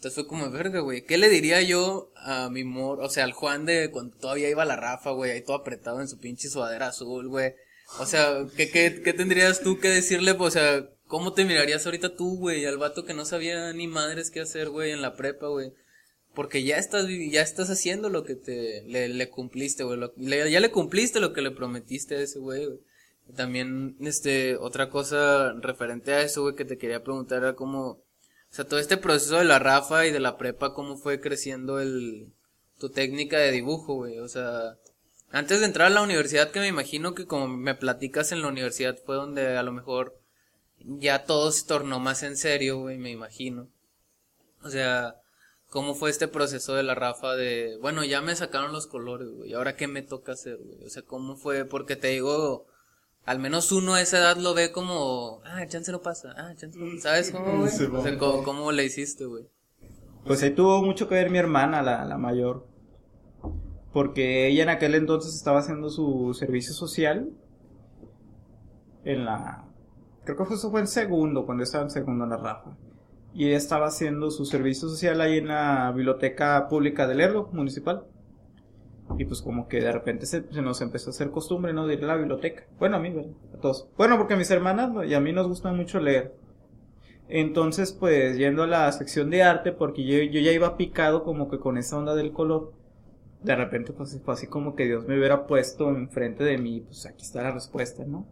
Speaker 1: Entonces fue como, verga, güey, ¿qué le diría yo a mi mor, o sea, al Juan de cuando todavía iba la Rafa, güey, ahí todo apretado en su pinche sudadera azul, güey? O sea, ¿qué, qué, qué tendrías tú que decirle, o sea, ¿Cómo te mirarías ahorita tú, güey, al vato que no sabía ni madres qué hacer, güey, en la prepa, güey? Porque ya estás, ya estás haciendo lo que te, le, cumpliste, güey. ya le cumpliste lo que le prometiste a ese güey. También, este, otra cosa referente a eso, güey, que te quería preguntar era cómo, o sea, todo este proceso de la Rafa y de la prepa, cómo fue creciendo el, tu técnica de dibujo, güey. O sea, antes de entrar a la universidad, que me imagino que como me platicas en la universidad fue donde a lo mejor ya todo se tornó más en serio, güey, me imagino. O sea, ¿cómo fue este proceso de la Rafa de, bueno, ya me sacaron los colores, güey, ahora qué me toca hacer, güey? O sea, ¿cómo fue? Porque te digo, al menos uno a esa edad lo ve como, ah, chance no pasa, ah, chance no ¿Sabes cómo, güey? o sea, ¿cómo, le hiciste, güey?
Speaker 2: Pues ahí tuvo mucho que ver mi hermana, la, la mayor. Porque ella en aquel entonces estaba haciendo su servicio social en la creo que eso fue en segundo, cuando estaba en segundo en la Rafa. Y ella estaba haciendo su servicio social ahí en la biblioteca pública del Lerdo, municipal. Y pues como que de repente se, nos empezó a hacer costumbre, ¿no? De ir a la biblioteca. Bueno, a mí, A todos. Bueno, porque a mis hermanas y a mí nos gusta mucho leer. Entonces, pues, yendo a la sección de arte, porque yo, yo ya iba picado como que con esa onda del color. De repente, pues, fue así como que Dios me hubiera puesto enfrente de mí, pues aquí está la respuesta, ¿no?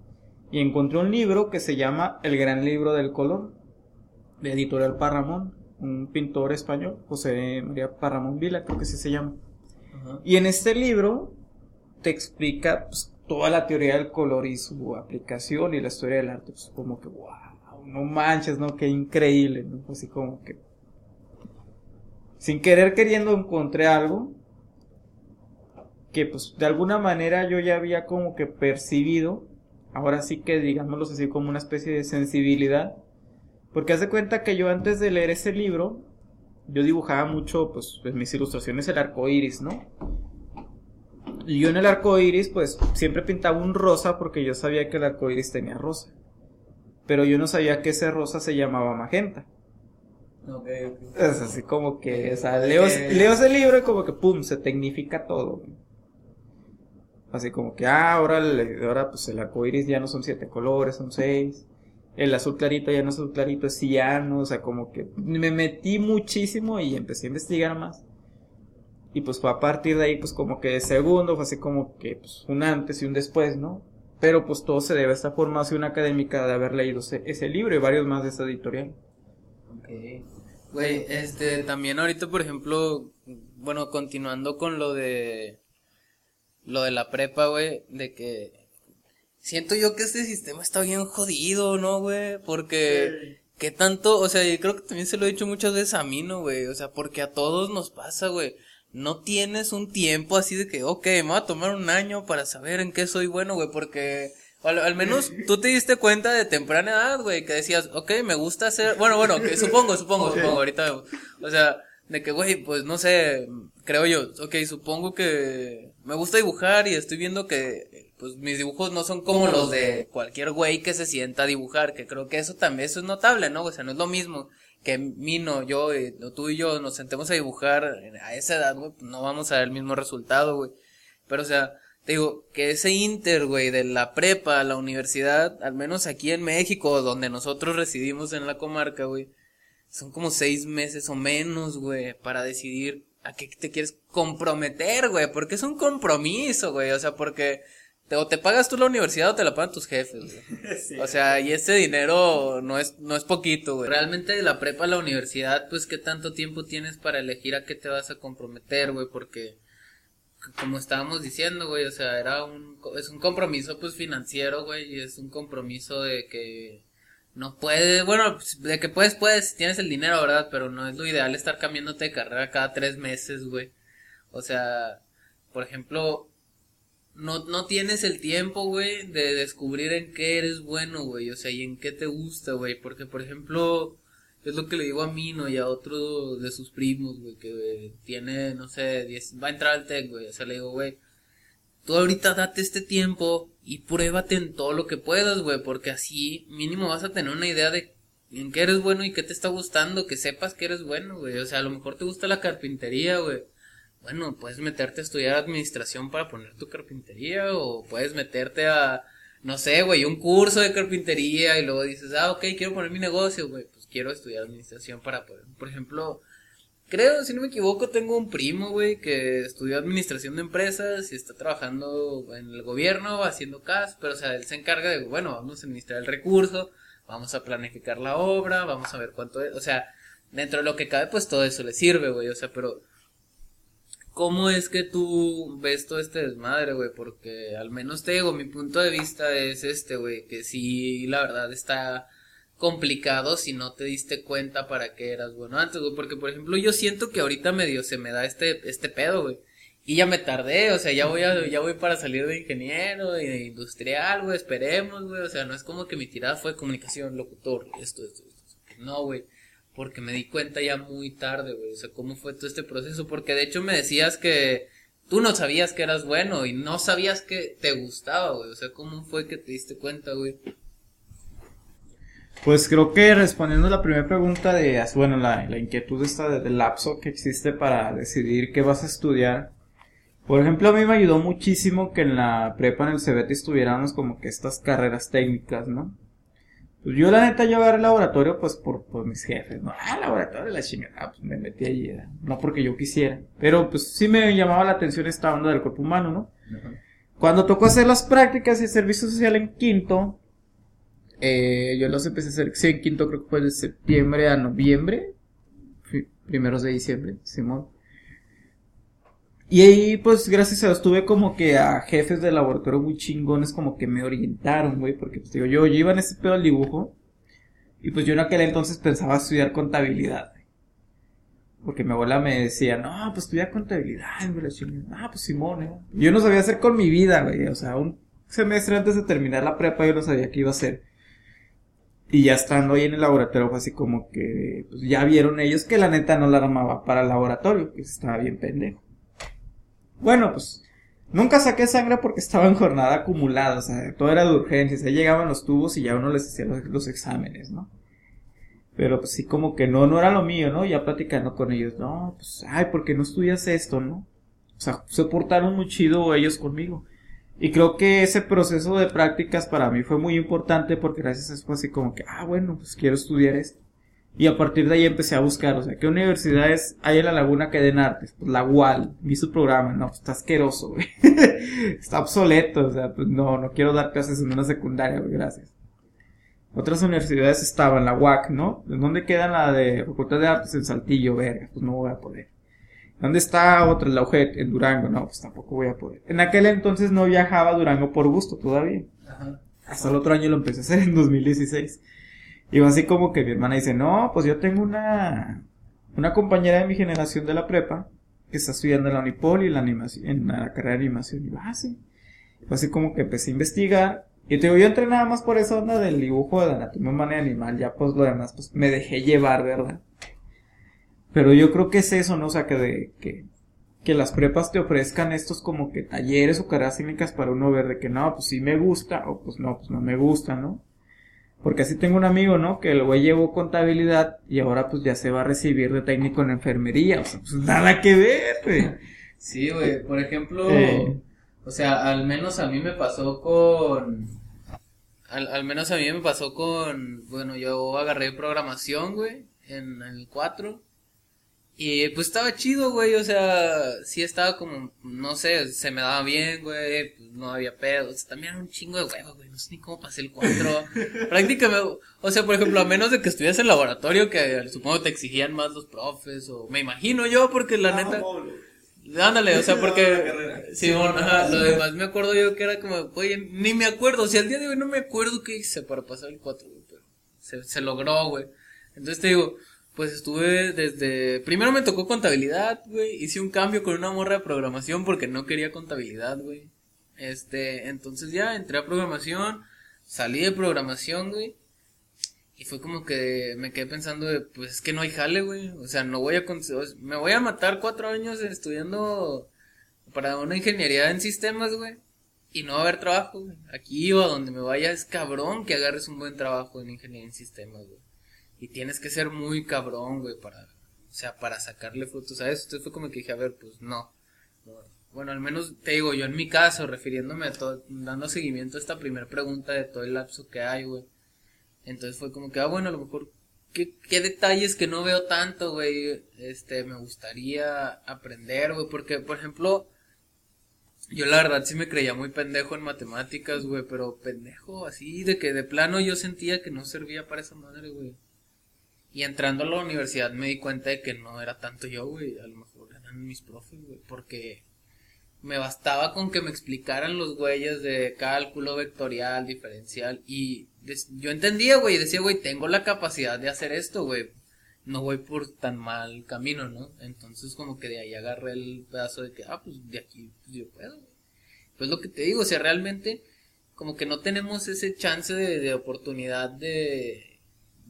Speaker 2: y encontré un libro que se llama El Gran Libro del Color, de Editorial Parramón, un pintor español, José María Parramón Vila, creo que sí se llama. Y en este libro te explica pues, toda la teoría del color y su aplicación y la historia del arte, pues como que, wow, no manches, ¿no? Qué increíble, ¿no? Así como que... Sin querer queriendo encontré algo que pues de alguna manera yo ya había como que percibido ahora sí que digámoslo así como una especie de sensibilidad. Porque haz de cuenta que yo antes de leer ese libro, yo dibujaba mucho, pues, en mis ilustraciones el arco iris, ¿no? Y yo en el arco iris, pues, siempre pintaba un rosa porque yo sabía que el arco iris tenía rosa. Pero yo no sabía que ese rosa se llamaba magenta.
Speaker 1: Okay,
Speaker 2: Es así como que, o sea, leo, leo ese libro y como que, pum, se tecnifica todo. Así como que, ah, ahora, ahora pues el arco iris ya no son siete colores, son seis. El azul clarito ya no es azul clarito, es ciano. O sea, como que me metí muchísimo y empecé a investigar más. Y pues fue a partir de ahí, pues como que de segundo, fue así como que pues, un antes y un después, ¿no? Pero pues todo se debe a esta formación académica de haber leído ese, libro y varios más de esta editorial.
Speaker 1: Ok. Güey, este, también ahorita, por ejemplo, bueno, continuando con lo de lo de la prepa, güey, de que siento yo que este sistema está bien jodido, ¿no, güey? Porque qué tanto, o sea, yo creo que también se lo he dicho muchas veces a mí, ¿no, güey? O sea, porque a todos nos pasa, güey. No tienes un tiempo así de que, ok, me voy a tomar un año para saber en qué soy bueno, güey, porque al, al, menos <laughs> tú te diste cuenta de temprana edad, güey, que decías, ok, me gusta hacer, bueno, bueno, que supongo, supongo, supongo, ahorita, o sea, de que, güey, pues no sé, creo yo, ok, supongo que me gusta dibujar y estoy viendo que pues mis dibujos no son como los de cualquier güey que se sienta a dibujar, que creo que eso también eso es notable, ¿no? O sea, no es lo mismo que Mino, yo, o tú y yo nos sentemos a dibujar a esa edad, güey, pues no vamos a ver el mismo resultado, güey. Pero, o sea, te digo, que ese inter, güey, de la prepa a la universidad, al menos aquí en México, donde nosotros residimos en la comarca, güey, son como seis meses o menos, güey, para decidir a qué te quieres comprometer, güey, porque es un compromiso, güey, o sea, porque te, o te pagas tú la universidad o te la pagan tus jefes, güey. <laughs> o sea, y ese dinero no es, no es poquito, güey. Realmente de la prepa a la universidad, pues, ¿qué tanto tiempo tienes para elegir a qué te vas a comprometer, güey? Porque, como estábamos diciendo, güey, o sea, era un, es un compromiso, pues, financiero, güey, y es un compromiso de que no puedes, bueno, pues, de que puedes, puedes, tienes el dinero, ¿verdad? Pero no es lo ideal estar cambiándote de carrera cada tres meses, güey. O sea, por ejemplo, no, no tienes el tiempo, güey, de descubrir en qué eres bueno, güey, o sea, y en qué te gusta, güey, porque, por ejemplo, es lo que le digo a Mino y a otro de sus primos, güey, que tiene, no sé, va a entrar al TEC, güey, o sea, le digo, güey, tú ahorita date este tiempo y pruébate en todo lo que puedas, güey, porque así mínimo vas a tener una idea de en qué eres bueno y qué te está gustando, que sepas que eres bueno, güey, o sea, a lo mejor te gusta la carpintería, güey, bueno, puedes meterte a estudiar administración para poner tu carpintería o puedes meterte a, no sé, güey, un curso de carpintería y luego dices, ah, ok, quiero poner mi negocio, güey, pues quiero estudiar administración para poder, por ejemplo, creo, si no me equivoco, tengo un primo, güey, que estudió administración de empresas y está trabajando en el gobierno haciendo CAS, pero o sea, él se encarga de, bueno, vamos a administrar el recurso, vamos a planificar la obra, vamos a ver cuánto es, o sea, dentro de lo que cabe, pues todo eso le sirve, güey, o sea, pero ¿Cómo es que tú ves todo este desmadre, güey? Porque al menos te digo, mi punto de vista es este, güey, que sí, la verdad está complicado si no te diste cuenta para qué eras bueno antes, güey. Porque, por ejemplo, yo siento que ahorita medio se me da este, este pedo, güey. Y ya me tardé, o sea, ya voy a, ya voy para salir de ingeniero, de industrial, güey, esperemos, güey. O sea, no es como que mi tirada fue comunicación, locutor, esto, esto, esto. No, güey porque me di cuenta ya muy tarde, güey, o sea, cómo fue todo este proceso, porque de hecho me decías que tú no sabías que eras bueno y no sabías que te gustaba, güey, o sea, cómo fue que te diste cuenta, güey.
Speaker 2: Pues creo que respondiendo a la primera pregunta de, bueno, la, la inquietud esta del lapso que existe para decidir qué vas a estudiar, por ejemplo, a mí me ayudó muchísimo que en la prepa en el CBT estuviéramos como que estas carreras técnicas, ¿no? Pues yo la neta yo el laboratorio pues por, por mis jefes, ¿no? Ah, laboratorio la chingada, pues me metí allí, no porque yo quisiera. Pero pues sí me llamaba la atención esta onda del cuerpo humano, ¿no? Cuando tocó hacer las prácticas y servicio social en quinto, eh, yo los empecé a hacer, sí, en quinto creo que fue de septiembre a noviembre, primeros de diciembre, Simón. Y ahí, pues, gracias a Dios, tuve como que a jefes de laboratorio muy chingones como que me orientaron, güey, porque, pues, digo, yo, yo iba en ese pedo al dibujo, y pues yo en aquel entonces pensaba estudiar contabilidad, Porque mi abuela me decía, no, pues estudia contabilidad, güey, Ah, pues Simón, ¿eh? Yo no sabía hacer con mi vida, güey, o sea, un semestre antes de terminar la prepa yo no sabía qué iba a hacer. Y ya estando ahí en el laboratorio fue así como que, pues ya vieron ellos que la neta no la armaba para el laboratorio, que estaba bien pendejo. Bueno, pues nunca saqué sangre porque <laughs> estaba en jornada acumulada, o sea, todo era de urgencias, ahí llegaban los tubos y ya uno les hacía los, exámenes, ¿no? Pero pues sí como que no, no era lo mío, ¿no? Ya platicando con ellos, no, pues, ay, ¿por qué no estudias esto, no? O sea, se portaron muy chido ellos conmigo. Y creo que ese proceso de prácticas para mí fue muy importante porque gracias a eso fue así como que, ah, bueno, pues quiero estudiar esto. Y a partir de ahí empecé a buscar, o sea, ¿qué universidades hay en la laguna que den artes? Pues la UAL, vi su programa, no, pues está asqueroso, güey. <laughs> está obsoleto, o sea, pues no, no quiero dar clases en una secundaria, güey, gracias. Otras universidades estaban, la UAC, ¿no? ¿En dónde queda la de Facultad de Artes en Saltillo, verga? Pues no voy a poder. ¿Dónde está otra, la UJET, en Durango? No, pues tampoco voy a poder. En aquel entonces no viajaba a Durango por gusto todavía. Ajá. Hasta el otro año lo empecé a hacer en 2016. Y va así como que mi hermana dice, no, pues yo tengo una, una compañera de mi generación de la prepa que está estudiando en la Unipol y la animación, en la carrera de animación. Y va así. Fue así como que empecé a investigar. Y te digo, yo entré nada más por esa onda del dibujo de anatomía humana y animal. Ya pues lo demás, pues me dejé llevar, ¿verdad? Pero yo creo que es eso, ¿no? O sea, que de, que, que las prepas te ofrezcan estos como que talleres o carreras técnicas para uno ver de que no, pues sí me gusta o pues no, pues no me gusta, ¿no? Porque así tengo un amigo, ¿no? Que el güey llevó contabilidad y ahora pues ya se va a recibir de técnico en enfermería. O sea, pues nada que ver, güey.
Speaker 1: Sí, güey. Por ejemplo, o sea, al menos a mí me pasó con... Al, al menos a mí me pasó con... Bueno, yo agarré programación, güey, en el 4 y pues estaba chido, güey, o sea, sí estaba como, no sé, se me daba bien, güey, pues no había pedos. También era un chingo de huevo, güey, no sé ni cómo pasé el 4. <laughs> Prácticamente, o sea, por ejemplo, a menos de que estuvieras en laboratorio, que supongo te exigían más los profes, o me imagino yo, porque la ah, neta... Ándale, o sea, <laughs> porque... Sí, bueno, ajá, lo demás me acuerdo yo que era como, oye, ni me acuerdo, o sea, al día de hoy no me acuerdo qué hice para pasar el 4, güey, pero se, se logró, güey. Entonces te digo pues estuve desde... Primero me tocó contabilidad, güey. Hice un cambio con una morra de programación porque no quería contabilidad, güey. Este, entonces ya entré a programación, salí de programación, güey. Y fue como que me quedé pensando de, pues es que no hay jale, güey. O sea, no voy a... Me voy a matar cuatro años estudiando para una ingeniería en sistemas, güey. Y no va a haber trabajo, güey. Aquí o a donde me vaya es cabrón que agarres un buen trabajo en ingeniería en sistemas, güey. Y tienes que ser muy cabrón, güey, para, o sea, para sacarle frutos a eso. Entonces fue como que dije, a ver, pues no. Bueno, al menos te digo, yo en mi caso, refiriéndome a todo, dando seguimiento a esta primera pregunta de todo el lapso que hay, güey. Entonces fue como que, ah, bueno, a lo mejor, ¿qué, qué detalles que no veo tanto, güey? Este, me gustaría aprender, güey, porque, por ejemplo, yo la verdad sí me creía muy pendejo en matemáticas, güey, pero pendejo así, de que de plano yo sentía que no servía para esa madre, güey. Y entrando a la universidad me di cuenta de que no era tanto yo, güey. A lo mejor eran mis profes, güey. Porque me bastaba con que me explicaran los güeyes de cálculo vectorial, diferencial. Y yo entendía, güey. Y decía, güey, tengo la capacidad de hacer esto, güey. No voy por tan mal camino, ¿no? Entonces, como que de ahí agarré el pedazo de que, ah, pues de aquí pues, yo puedo, güey. Pues lo que te digo, o sea, realmente, como que no tenemos ese chance de oportunidad de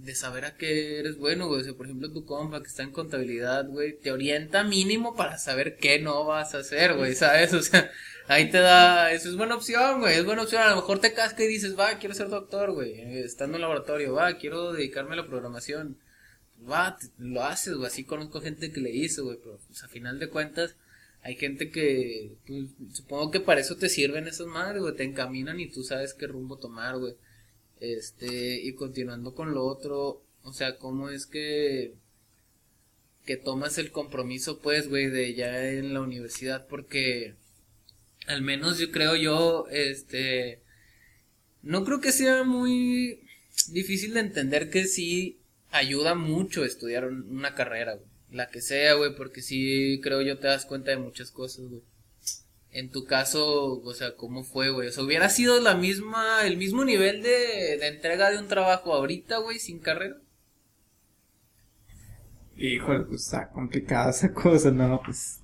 Speaker 1: de saber a qué eres bueno, güey. O sea, por ejemplo, tu compa que está en contabilidad, güey, te orienta mínimo para saber qué no vas a hacer, güey, ¿sabes? O sea, ahí te da, eso es buena opción, güey, es buena opción. A lo mejor te casca y dices, va, quiero ser doctor, güey, estando en el laboratorio, va, quiero dedicarme a la programación. Va, lo haces, güey, así conozco gente que le hizo, güey, pero pues a final de cuentas hay gente que, pues, supongo que para eso te sirven esas madres, güey, te encaminan y tú sabes qué rumbo tomar, güey. Este, y continuando con lo otro, o sea, ¿cómo es que que tomas el compromiso pues, güey, de ya en la universidad porque al menos yo creo yo este no creo que sea muy difícil de entender que sí ayuda mucho estudiar una carrera, güey. La que sea, güey, porque sí creo yo te das cuenta de muchas cosas, güey en tu caso, o sea, ¿cómo fue, güey? O sea, hubiera sido la misma, el mismo nivel de, de entrega de un trabajo ahorita, güey, sin carrera.
Speaker 2: Híjole, pues está complicada esa <laughs> cosa, ¿no? Pues.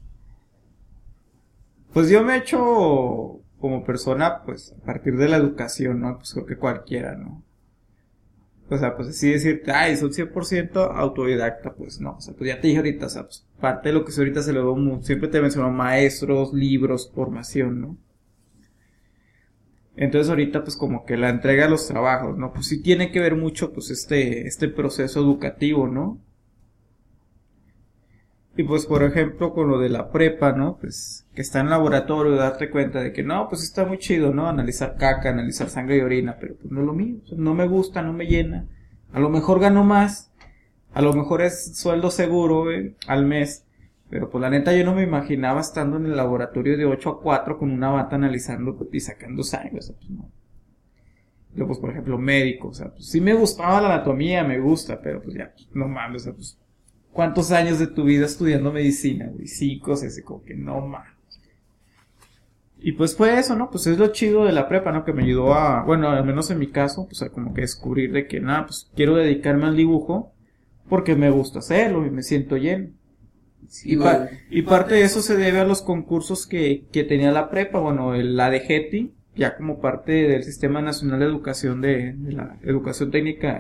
Speaker 2: Pues yo me he hecho como persona, pues, a partir de la educación, ¿no? Pues creo que cualquiera, ¿no? O sea, pues así decirte, ay, son 100% autodidacta, pues no, o sea, pues ya te dije ahorita, o sea, pues parte de lo que ahorita se le da, siempre te mencionó maestros, libros, formación, ¿no? Entonces ahorita pues como que la entrega de los trabajos, ¿no? Pues sí tiene que ver mucho pues este, este proceso educativo, ¿no? Y pues por ejemplo con lo de la prepa, ¿no? Pues que está en laboratorio, darte cuenta de que no, pues está muy chido, ¿no? Analizar caca, analizar sangre y orina, pero pues no es lo mío, no me gusta, no me llena. A lo mejor gano más, a lo mejor es sueldo seguro al mes, pero pues la neta yo no me imaginaba estando en el laboratorio de 8 a 4 con una bata analizando y sacando sangre, o sea, pues no. Yo pues por ejemplo médico, o sea, pues sí me gustaba la anatomía, me gusta, pero pues ya, no mames, o sea, pues ¿Cuántos años de tu vida estudiando medicina, güey? Cinco, sea, como que no más. Y pues fue eso, ¿no? Pues es lo chido de la prepa, ¿no? Que me ayudó a, bueno, al menos en mi caso, pues a como que descubrir de que, nada, pues quiero dedicarme al dibujo porque me gusta hacerlo y me siento lleno. y, y, parte de eso se debe a los concursos que, que tenía la prepa, bueno, el, la de GETI, ya como parte del Sistema Nacional de Educación de, de la Educación Técnica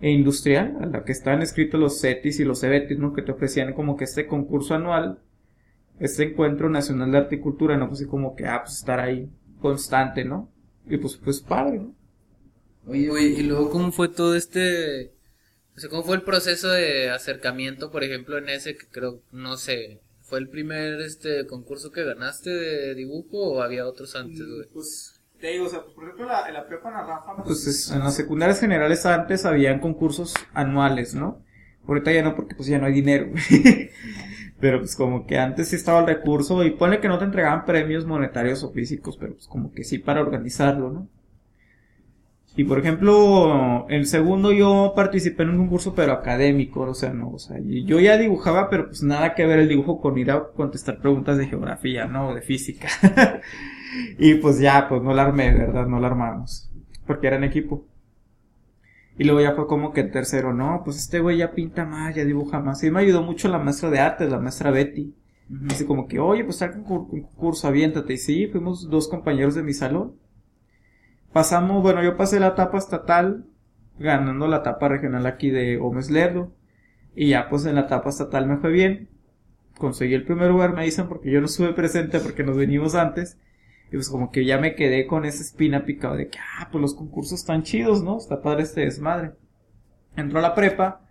Speaker 2: e industrial, a la que estaban escritos los CETIS y los CEBETIS, ¿no? Que te ofrecían como que este concurso anual este encuentro nacional de arte y cultura, ¿no? Pues así como que, ah, pues estar ahí constante, ¿no? Y pues, pues padre, ¿no?
Speaker 1: Oye, güey, y luego, ¿cómo fue todo este, o sea, cómo fue el proceso de acercamiento, por ejemplo, en ese que creo, no sé, ¿fue el primer, este, concurso que ganaste de dibujo o había otros antes, güey?
Speaker 2: Pues, te digo, o sea, por ejemplo, la, en la prepa Rafa, pues en las secundarias generales antes habían concursos anuales, ¿no? Ahorita ya no, porque pues ya no hay dinero. <laughs> pero pues como que antes sí estaba el recurso y pone que no te entregaban premios monetarios o físicos, pero pues como que sí para organizarlo, ¿no? Y por ejemplo, en el segundo yo participé en un concurso pero académico, o sea, no, o sea, yo ya dibujaba, pero pues nada que ver el dibujo con ir a contestar preguntas de geografía, ¿no? O de física. <laughs> y pues ya, pues no la armé, ¿verdad? No la armamos. Porque era en equipo. Y luego ya fue como que el tercero, no, pues este güey ya pinta más, ya dibuja más. Y me ayudó mucho la maestra de arte, la maestra Betty. Dice como que, oye, pues un concurso, aviéntate. Y sí, fuimos dos compañeros de mi salón Pasamos, bueno, yo pasé la etapa estatal, ganando la etapa regional aquí de Gómez Lerdo. Y ya pues en la etapa estatal me fue bien. Conseguí el primer lugar, me dicen, porque yo no estuve presente porque nos venimos antes. Y pues como que ya me quedé con esa espina picada de que, ah, pues los concursos están chidos, ¿no? Está padre este desmadre. Entró a la prepa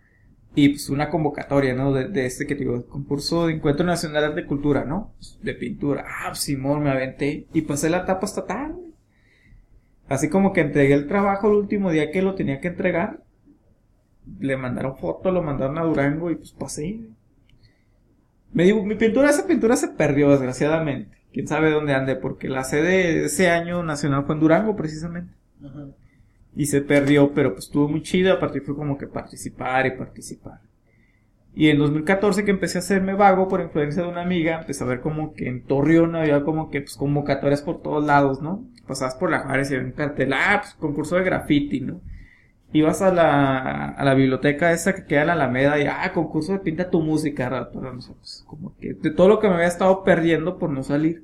Speaker 2: y pues una convocatoria, ¿no? De, este que te digo, concurso de Encuentro Nacional de Cultura, ¿no? De pintura. Ah, pues, Simón, me aventé y pasé la etapa estatal. Así como que entregué el trabajo el último día que lo tenía que entregar. Le mandaron foto, lo mandaron a Durango y pues pasé. Me digo, mi pintura, esa pintura se perdió desgraciadamente. Quién sabe dónde ande, porque la sede de ese año nacional fue en Durango precisamente. Y se perdió, pero pues estuvo muy chido. A partir fue como que participar y participar. Y en 2014 que empecé a hacerme vago por influencia de una amiga, empecé a ver como que en Torreón había como que pues convocatorias por todos lados, ¿no? Pasabas por la Juárez y había un cartel, ah, pues concurso de graffiti, ¿no? Ibas a la, a la biblioteca esa que queda en la Alameda y, ah, concurso de pinta tu música, pero no sé, pues como que de todo lo que me había estado perdiendo por no salir.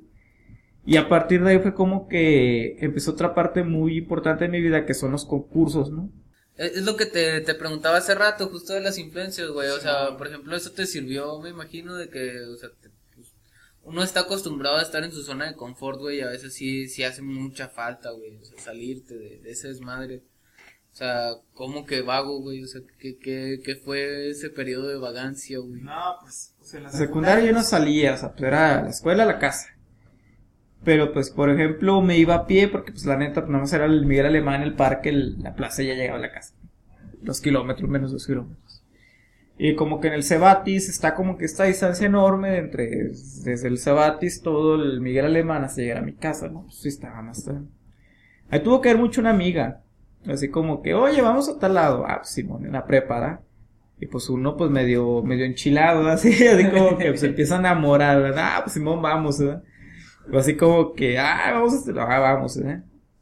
Speaker 2: Y a partir de ahí fue como que empezó otra parte muy importante de mi vida que son los concursos, ¿no?
Speaker 1: Es lo que te, te preguntaba hace rato, justo de las influencias, güey. O sea, por ejemplo, eso te sirvió, me imagino, de que, o sea, pues, uno está acostumbrado a estar en su zona de confort, güey, y a veces sí, sí hace mucha falta, güey. O sea, salirte de, de ese desmadre. O sea, ¿cómo que vago, güey? O sea, ¿qué, qué, qué fue ese periodo de vagancia, güey?
Speaker 2: No, pues, pues en la secundaria yo no salía, o sea, pues era la escuela, la casa. Pero pues, por ejemplo, me iba a pie porque pues la neta, pues nada más era el Miguel Alemán, el parque, la plaza y ya llegaba a la casa. Dos kilómetros, menos dos kilómetros. Y como que en el Cebatis está como que esta distancia enorme entre, desde el Cebatis todo el Miguel Alemán hasta llegar a mi casa, ¿no? Pues sí estaba más Ahí tuvo que ver mucho una amiga. Así como que, oye, vamos a tal lado. Ah, pues Simón, en la prepa, Y pues uno pues medio, medio enchilado, <laughs> así, así como que se empieza a enamorar. Ah, pues Simón, vamos, ¿verdad? Así como que, ah, vamos a hacer, ah, vamos.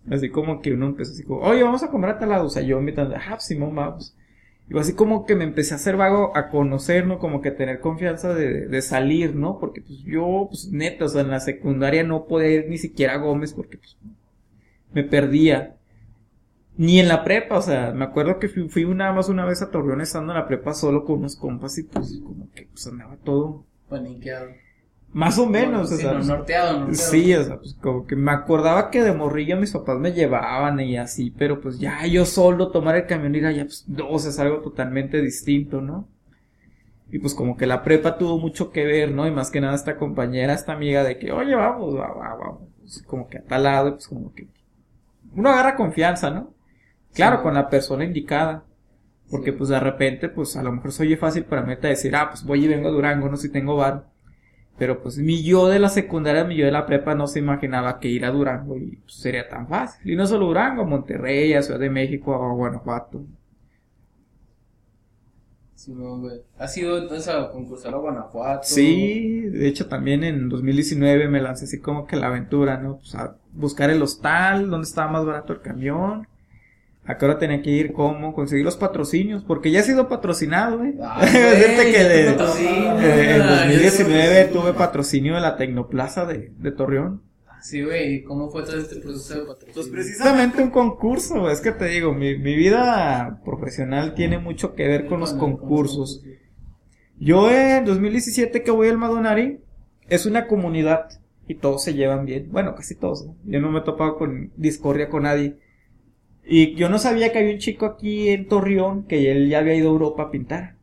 Speaker 2: Así como que uno empezó así como, oye, vamos a comer a tal lado. O sea, yo invitando, ah, pues, Simón, vamos. Y así como que me empecé a hacer vago, a conocer, ¿no? Como que tener confianza de, de salir, ¿no? Porque pues yo, pues neta, o sea, en la secundaria no podía ir ni siquiera a Gómez porque pues me perdía. Ni en la prepa, o sea, me acuerdo que fui, fui una más una vez a Torreón estando en la prepa solo con unos compas y pues como que pues andaba todo.
Speaker 1: Paniqueado.
Speaker 2: Más o menos,
Speaker 1: o sea. Norteado, norteado.
Speaker 2: Sí, o sea, pues como que me acordaba que de morrillo mis papás me llevaban y así, pero pues ya yo solo tomar el camión y ir allá, pues no, o sea, es algo totalmente distinto, ¿no? Y pues como que la prepa tuvo mucho que ver, ¿no? Y más que nada esta compañera, esta amiga de que, oye, vamos, vamos, vamos. Pues, como que a tal lado, pues como que uno agarra confianza, ¿no? Claro, con la persona indicada. Porque pues de repente, pues a lo mejor soy fácil para meta decir, ah, pues voy y vengo a Durango, no si tengo bar. Pero pues mi yo de la secundaria, mi yo de la prepa no se imaginaba que ir a Durango y, pues, sería tan fácil. Y no solo Durango, Monterrey, a Ciudad de México, a Guanajuato.
Speaker 1: Sí, güey. ¿Has ido entonces a concursar a Guanajuato?
Speaker 2: Sí, de hecho también en 2019 me lancé así como que la aventura, ¿no? Pues a buscar el hostal, donde estaba más barato el camión ¿A qué hora tenía que ir? ¿Cómo? Conseguir los patrocinios. Porque ya he sido patrocinado, <laughs> güey. Ah, que en 2019 tuve patrocinio de la Tecnoplaza de, de Torreón.
Speaker 1: Sí, güey. ¿Cómo fue todo este proceso de patrocinio?
Speaker 2: Pues precisamente un concurso, Es que te digo, mi, mi vida profesional tiene mucho que ver con los concursos. Yo en 2017 que voy al Madonari, es una comunidad y todos se llevan bien. Bueno, casi todos. Yo no me he topado con discordia con nadie. Y yo no sabía que había un chico aquí en Torreón que él ya había ido a Europa a pintar.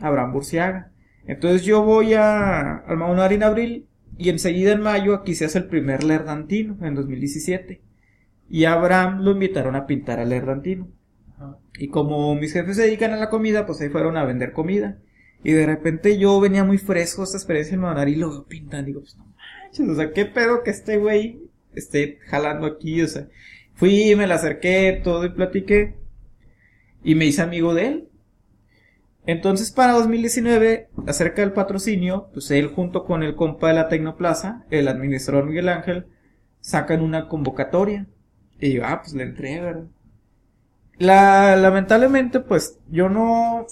Speaker 2: Abraham Burciaga. Entonces yo voy a, al Maunar en abril y enseguida en mayo aquí se hace el primer Lerdantino en 2017. Y a Abraham lo invitaron a pintar al Lerdantino. Y como mis jefes se dedican a la comida, pues ahí fueron a vender comida. Y de repente yo venía muy fresco esta experiencia en Maunar y lo veo pintando. Digo, pues no manches, o sea, qué pedo que este güey esté jalando aquí, o sea. Fui, me la acerqué, todo y platiqué. Y me hice amigo de él. Entonces para 2019, acerca del patrocinio, pues él junto con el compa de la Tecnoplaza, el administrador Miguel Ángel, sacan una convocatoria. Y yo, ah, pues le entré, ¿verdad? La, lamentablemente, pues yo no,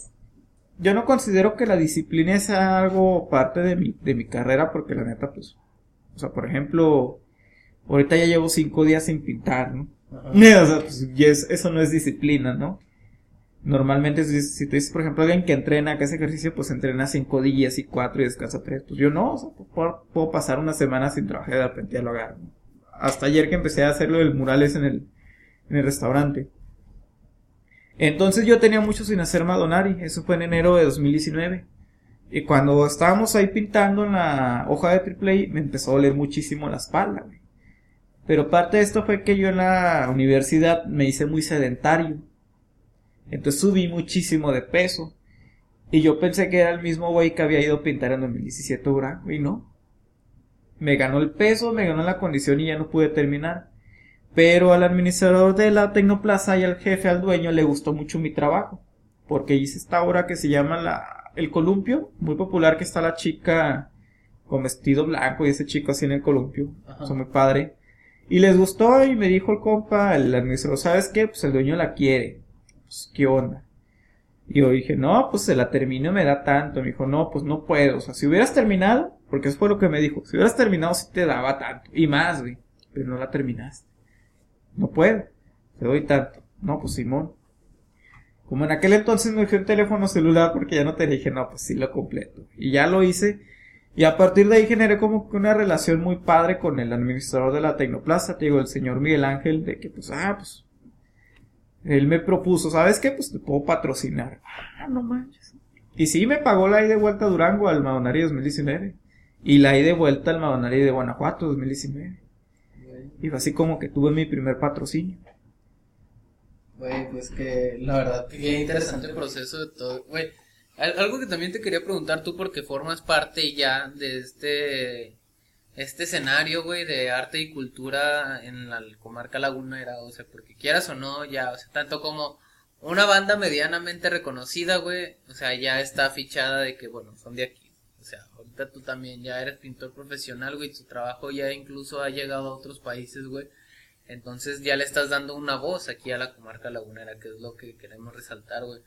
Speaker 2: yo no considero que la disciplina sea algo parte de mi, de mi carrera, porque la neta, pues, o sea, por ejemplo, ahorita ya llevo cinco días sin pintar, ¿no? <laughs> O sea, pues, eso no es disciplina, ¿no? Normalmente, si, si tú dices, por ejemplo, alguien que entrena, que hace ejercicio, pues entrena cinco días y cuatro y descansa tres. Pues yo no, o sea, puedo, pasar una semana sin trabajar y de repente ya lo agarro. Hasta ayer que empecé a hacerlo del murales en el, en el restaurante. Entonces yo tenía mucho sin hacer Madonari, eso fue en enero de 2019. Y cuando estábamos ahí pintando en la hoja de AAA, me empezó a doler muchísimo la espalda, Pero parte de esto fue que yo en la universidad me hice muy sedentario. Entonces subí muchísimo de peso. Y yo pensé que era el mismo güey que había ido a pintar en 2017 Durango, y no. Me ganó el peso, me ganó la condición y ya no pude terminar. Pero al administrador de la Tecnoplaza y al jefe, al dueño, le gustó mucho mi trabajo. Porque hice esta obra que se llama la, El Columpio, muy popular que está la chica con vestido blanco y ese chico así en el columpio. Son muy padre. Y les gustó y me dijo el compa, el administrador, ¿sabes qué? Pues el dueño la quiere. Pues, ¿qué onda? Y yo dije, no, pues se la termino me da tanto. Me dijo, no, pues no puedo. O sea, si hubieras terminado, porque eso fue lo que me dijo, si hubieras terminado sí te daba tanto. Y más, güey. Pero no la terminaste. No puedo. Te doy tanto. No, pues Simón. Como en aquel entonces me fui un teléfono celular porque ya no te dije, no, pues sí lo completo. Y ya lo hice. Y a partir de ahí generé como que una relación muy padre con el administrador de la Tecnoplaza, te digo, el señor Miguel Ángel, de que pues, ah, pues, él me propuso, ¿sabes qué? Pues te puedo patrocinar. Ah, no manches. Y sí, me pagó la ida de vuelta a Durango al Madonari 2019. Y la ida de vuelta al Madonari de Guanajuato 2019. Y fue así como que tuve mi primer patrocinio.
Speaker 1: Güey, pues que la verdad que interesante el proceso de todo. Güey, algo que también te quería preguntar tú porque formas parte ya de este este escenario, güey, de arte y cultura en la comarca lagunera, o sea, porque quieras o no, ya, o sea, tanto como una banda medianamente reconocida, güey, o sea, ya está fichada de que, bueno, son de aquí. O sea, ahorita tú también ya eres pintor profesional, güey, tu trabajo ya incluso ha llegado a otros países, güey. Entonces ya le estás dando una voz aquí a la comarca lagunera, que es lo que queremos resaltar, güey.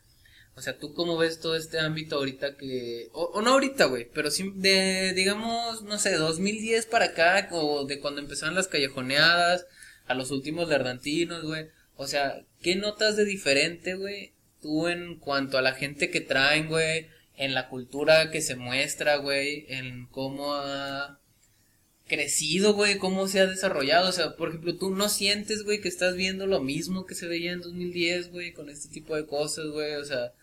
Speaker 1: O sea, ¿tú cómo ves todo este ámbito ahorita que... O, no ahorita, güey, pero sí de, digamos, no sé, 2010 para acá, o de cuando empezaron las callejoneadas, a los últimos lerdantinos, güey. O sea, ¿qué notas de diferente, güey? Tú en cuanto a la gente que traen, güey, en la cultura que se muestra, güey, en cómo ha crecido, güey, cómo se ha desarrollado. O sea, por ejemplo, tú no sientes, güey, que estás viendo lo mismo que se veía en 2010, güey, con este tipo de cosas, güey. O sea,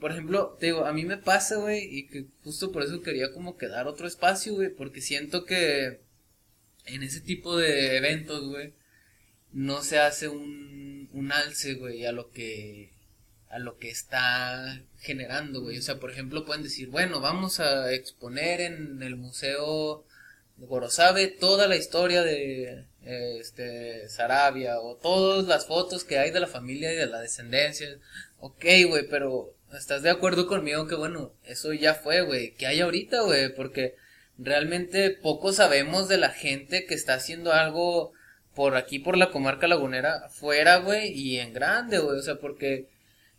Speaker 1: por ejemplo, te digo, a mí me pasa, güey, y que justo por eso quería como quedar otro espacio, güey, porque siento que en ese tipo de eventos, güey, no se hace un, un alce, güey, a lo que a lo que está generando, güey. O sea, por ejemplo, pueden decir, bueno, vamos a exponer en el museo de Gorosabe toda la historia de este Sarabia o todas las fotos que hay de la familia y de la descendencia. Ok, güey, pero ¿estás de acuerdo conmigo que bueno, eso ya fue, güey? ¿Qué hay ahorita, güey? Porque realmente poco sabemos de la gente que está haciendo algo por aquí, por la comarca lagunera, fuera, güey, y en grande, güey. O sea, porque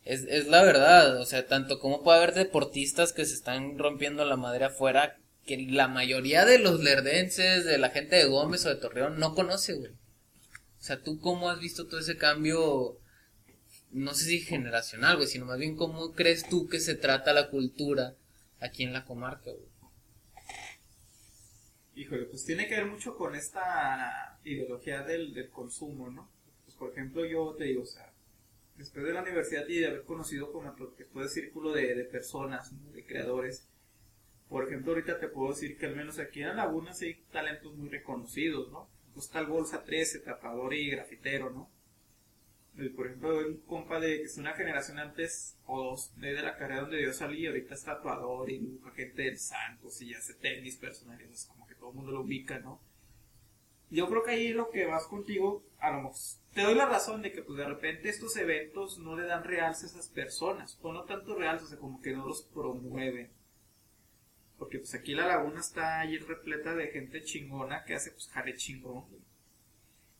Speaker 1: es, es la verdad, o sea, tanto como puede haber deportistas que se están rompiendo la madre afuera, que la mayoría de los lerdenses, de la gente de Gómez o de Torreón, no conoce, güey. O sea, ¿tú cómo has visto todo ese cambio, no sé si generacional, güey, sino más bien cómo crees tú que se trata la cultura aquí en la comarca, güey?
Speaker 2: Híjole, pues tiene que ver mucho con esta ideología del, del consumo, ¿no? Pues por ejemplo, yo te digo, o sea, después de la universidad y de haber conocido como todo el círculo de, de personas, de creadores, por ejemplo, ahorita te puedo decir que al menos aquí en la Laguna sí hay talentos muy reconocidos, ¿no? Pues el Bolsa 13, tapador y grafitero, ¿no? Por ejemplo, un compa de que es una generación antes o dos de, la carrera donde yo salí, ahorita es tatuador y dibuja gente del Santos y hace tenis personales, como que todo el mundo lo ubica, ¿no? Yo creo que ahí lo que vas contigo, a lo mejor, te doy la razón de que pues de repente estos eventos no le dan realce a esas personas, o no tanto realce, o sea, como que no los promueven. Porque pues aquí la laguna está ahí repleta de gente chingona que hace pues jale chingón,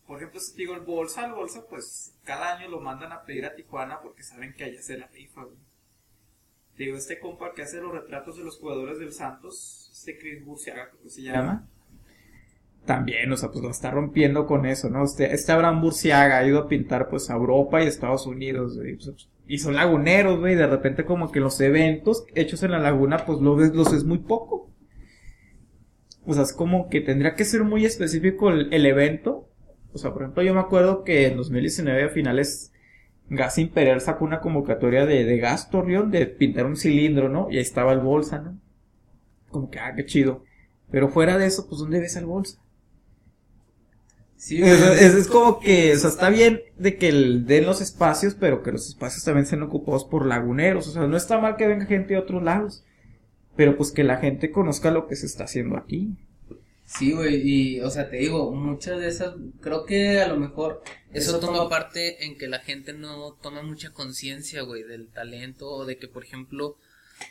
Speaker 2: por ejemplo, si digo el bolsa, el bolsa, pues cada año lo mandan a pedir a Tijuana porque saben que allá se la rifa, güey. Digo, este compa que hace los retratos de los jugadores del Santos, este Chris Burciaga, que se llama. También, o sea, pues lo está rompiendo con eso, ¿no? Este, este Abraham Burciaga ha ido a pintar, pues, a Europa y Estados Unidos, güey. Pues, y son laguneros, güey. De repente, como que los eventos hechos en la laguna, pues, lo ves, los es muy poco. O sea, es como que tendría que ser muy específico el evento o sea, por ejemplo, yo me acuerdo que en 2019 a finales Gas Imperial sacó una convocatoria de, de Gas Torreón de pintar un cilindro, ¿no? Y ahí estaba el bolsa, ¿no? Como que, ah, qué chido. Pero fuera de eso, pues, ¿dónde ves al bolsa? Sí, <laughs> es, es, como que, o sea, está bien de que den los espacios, pero que los espacios también sean ocupados por laguneros. O sea, no está mal que venga gente de otros lados, pero pues que la gente conozca lo que se está haciendo aquí.
Speaker 1: Sí, güey, y, o sea, te digo, muchas de esas, creo que a lo mejor eso toma parte en que la gente no toma mucha conciencia, güey, del talento, o de que, por ejemplo,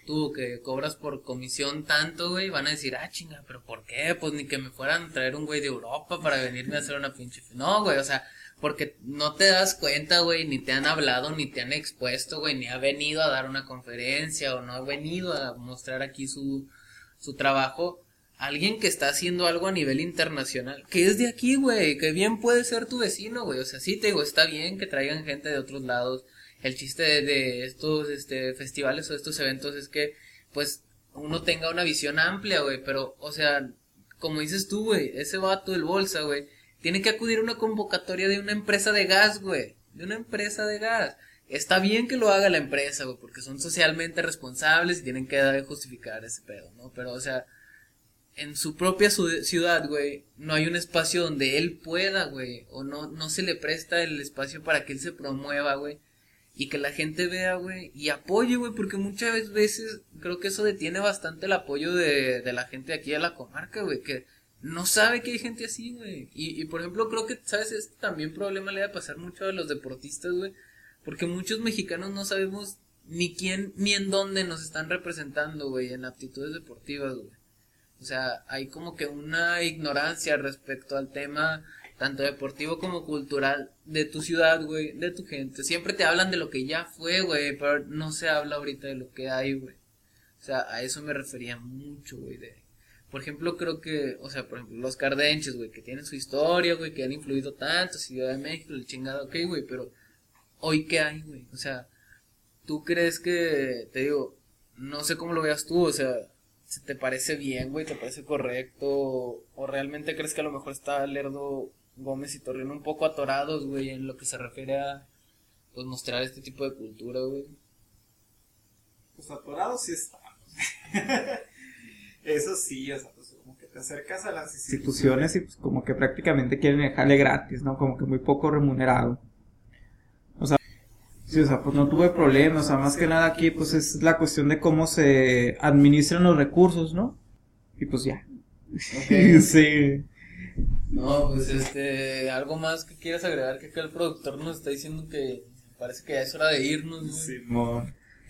Speaker 1: tú que cobras por comisión tanto, güey, van a decir, ah, chinga, pero ¿por qué? Pues ni que me fueran a traer un güey de Europa para venirme a hacer una pinche... No, güey, o sea, porque no te das cuenta, güey, ni te han hablado, ni te han expuesto, güey, ni ha venido a dar una conferencia, o no ha venido a mostrar aquí su, su trabajo alguien que está haciendo algo a nivel internacional, que es de aquí, güey, que bien puede ser tu vecino, güey, o sea, sí te digo, está bien que traigan gente de otros lados. El chiste de, estos este, festivales o estos eventos es que, pues, uno tenga una visión amplia, güey, pero, o sea, como dices tú, güey, ese vato del bolsa, güey, tiene que acudir a una convocatoria de una empresa de gas, güey, de una empresa de gas. Está bien que lo haga la empresa, güey, porque son socialmente responsables y tienen que justificar ese pedo, ¿no? Pero, o sea, en su propia ciudad, güey, no hay un espacio donde él pueda, güey, o no, no se le presta el espacio para que él se promueva, güey, y que la gente vea, güey, y apoye, güey, porque muchas veces creo que eso detiene bastante el apoyo de, de la gente aquí a la comarca, güey, que no sabe que hay gente así, güey, y, y por ejemplo creo que, ¿sabes? Este también problema le va a pasar mucho a los deportistas, güey, porque muchos mexicanos no sabemos ni quién ni en dónde nos están representando, güey, en aptitudes deportivas, güey. O sea, hay como que una ignorancia respecto al tema tanto deportivo como cultural de tu ciudad, güey, de tu gente. Siempre te hablan de lo que ya fue, güey, pero no se habla ahorita de lo que hay, güey. O sea, a eso me refería mucho, güey, de... Por ejemplo, creo que, o sea, por ejemplo, los cardenches, güey, que tienen su historia, güey, que han influido tanto, Ciudad de México, el chingado, ok, güey, pero hoy qué hay, güey. O sea, tú crees que, te digo, no sé cómo lo veas tú, o sea, si te parece bien, güey, te parece correcto, o realmente crees que a lo mejor está Lerdo Gómez y Torreón un poco atorados, güey, en lo que se refiere a, pues, mostrar este tipo de cultura, güey.
Speaker 2: Pues atorados sí estamos. <laughs> Eso sí, o sea, pues como que te acercas a las instituciones y pues como que prácticamente quieren dejarle gratis, ¿no? Como que muy poco remunerado. Sí, o sea, pues no tuve problemas, o sea, más que nada aquí pues es la cuestión de cómo se administran los recursos, ¿no? Y pues ya. <laughs>
Speaker 1: sí. No, pues este, algo más que quieras agregar que acá el productor nos está diciendo que parece que ya es hora de irnos, güey. Sí,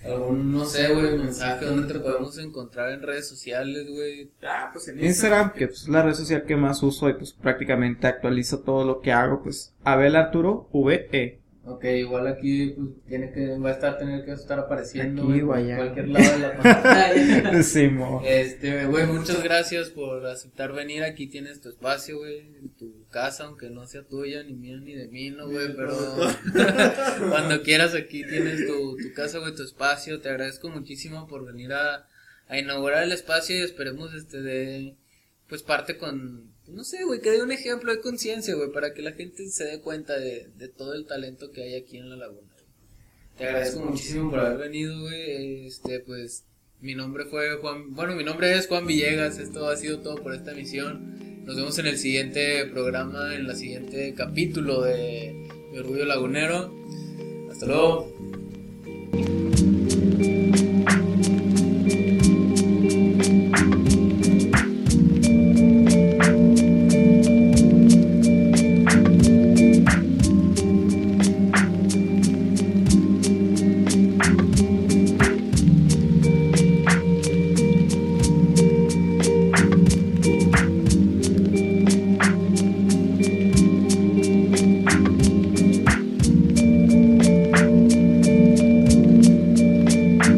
Speaker 1: Algún, no sé, güey, mensaje donde te podemos encontrar en redes sociales, güey.
Speaker 2: Ah, pues en Instagram, que pues, es la red social que más uso y pues prácticamente actualizo todo lo que hago, pues Abel Arturo VE.
Speaker 1: Ok, igual aquí pues, tiene que, va a estar, tener que estar apareciendo en cualquier lado de la pantalla. <laughs> sí, Este, güey, muchas gracias por aceptar venir. Aquí tienes tu espacio, güey, tu casa, aunque no sea tuya, ni mía, ni de mí, ¿no, güey? Pero <laughs> cuando quieras aquí tienes tu, tu casa, güey, tu espacio. Te agradezco muchísimo por venir a, a inaugurar el espacio y esperemos, este, de pues parte con, no sé, güey, que dé un ejemplo de conciencia, güey, para que la gente se dé cuenta de, de todo el talento que hay aquí en la laguna. Te agradezco muchísimo por haber venido, güey. Este, pues, mi nombre fue Juan, bueno, mi nombre es Juan Villegas. Esto ha sido todo por esta emisión. Nos vemos en el siguiente programa, en el siguiente capítulo de, de Orgullo Lagunero. Hasta luego.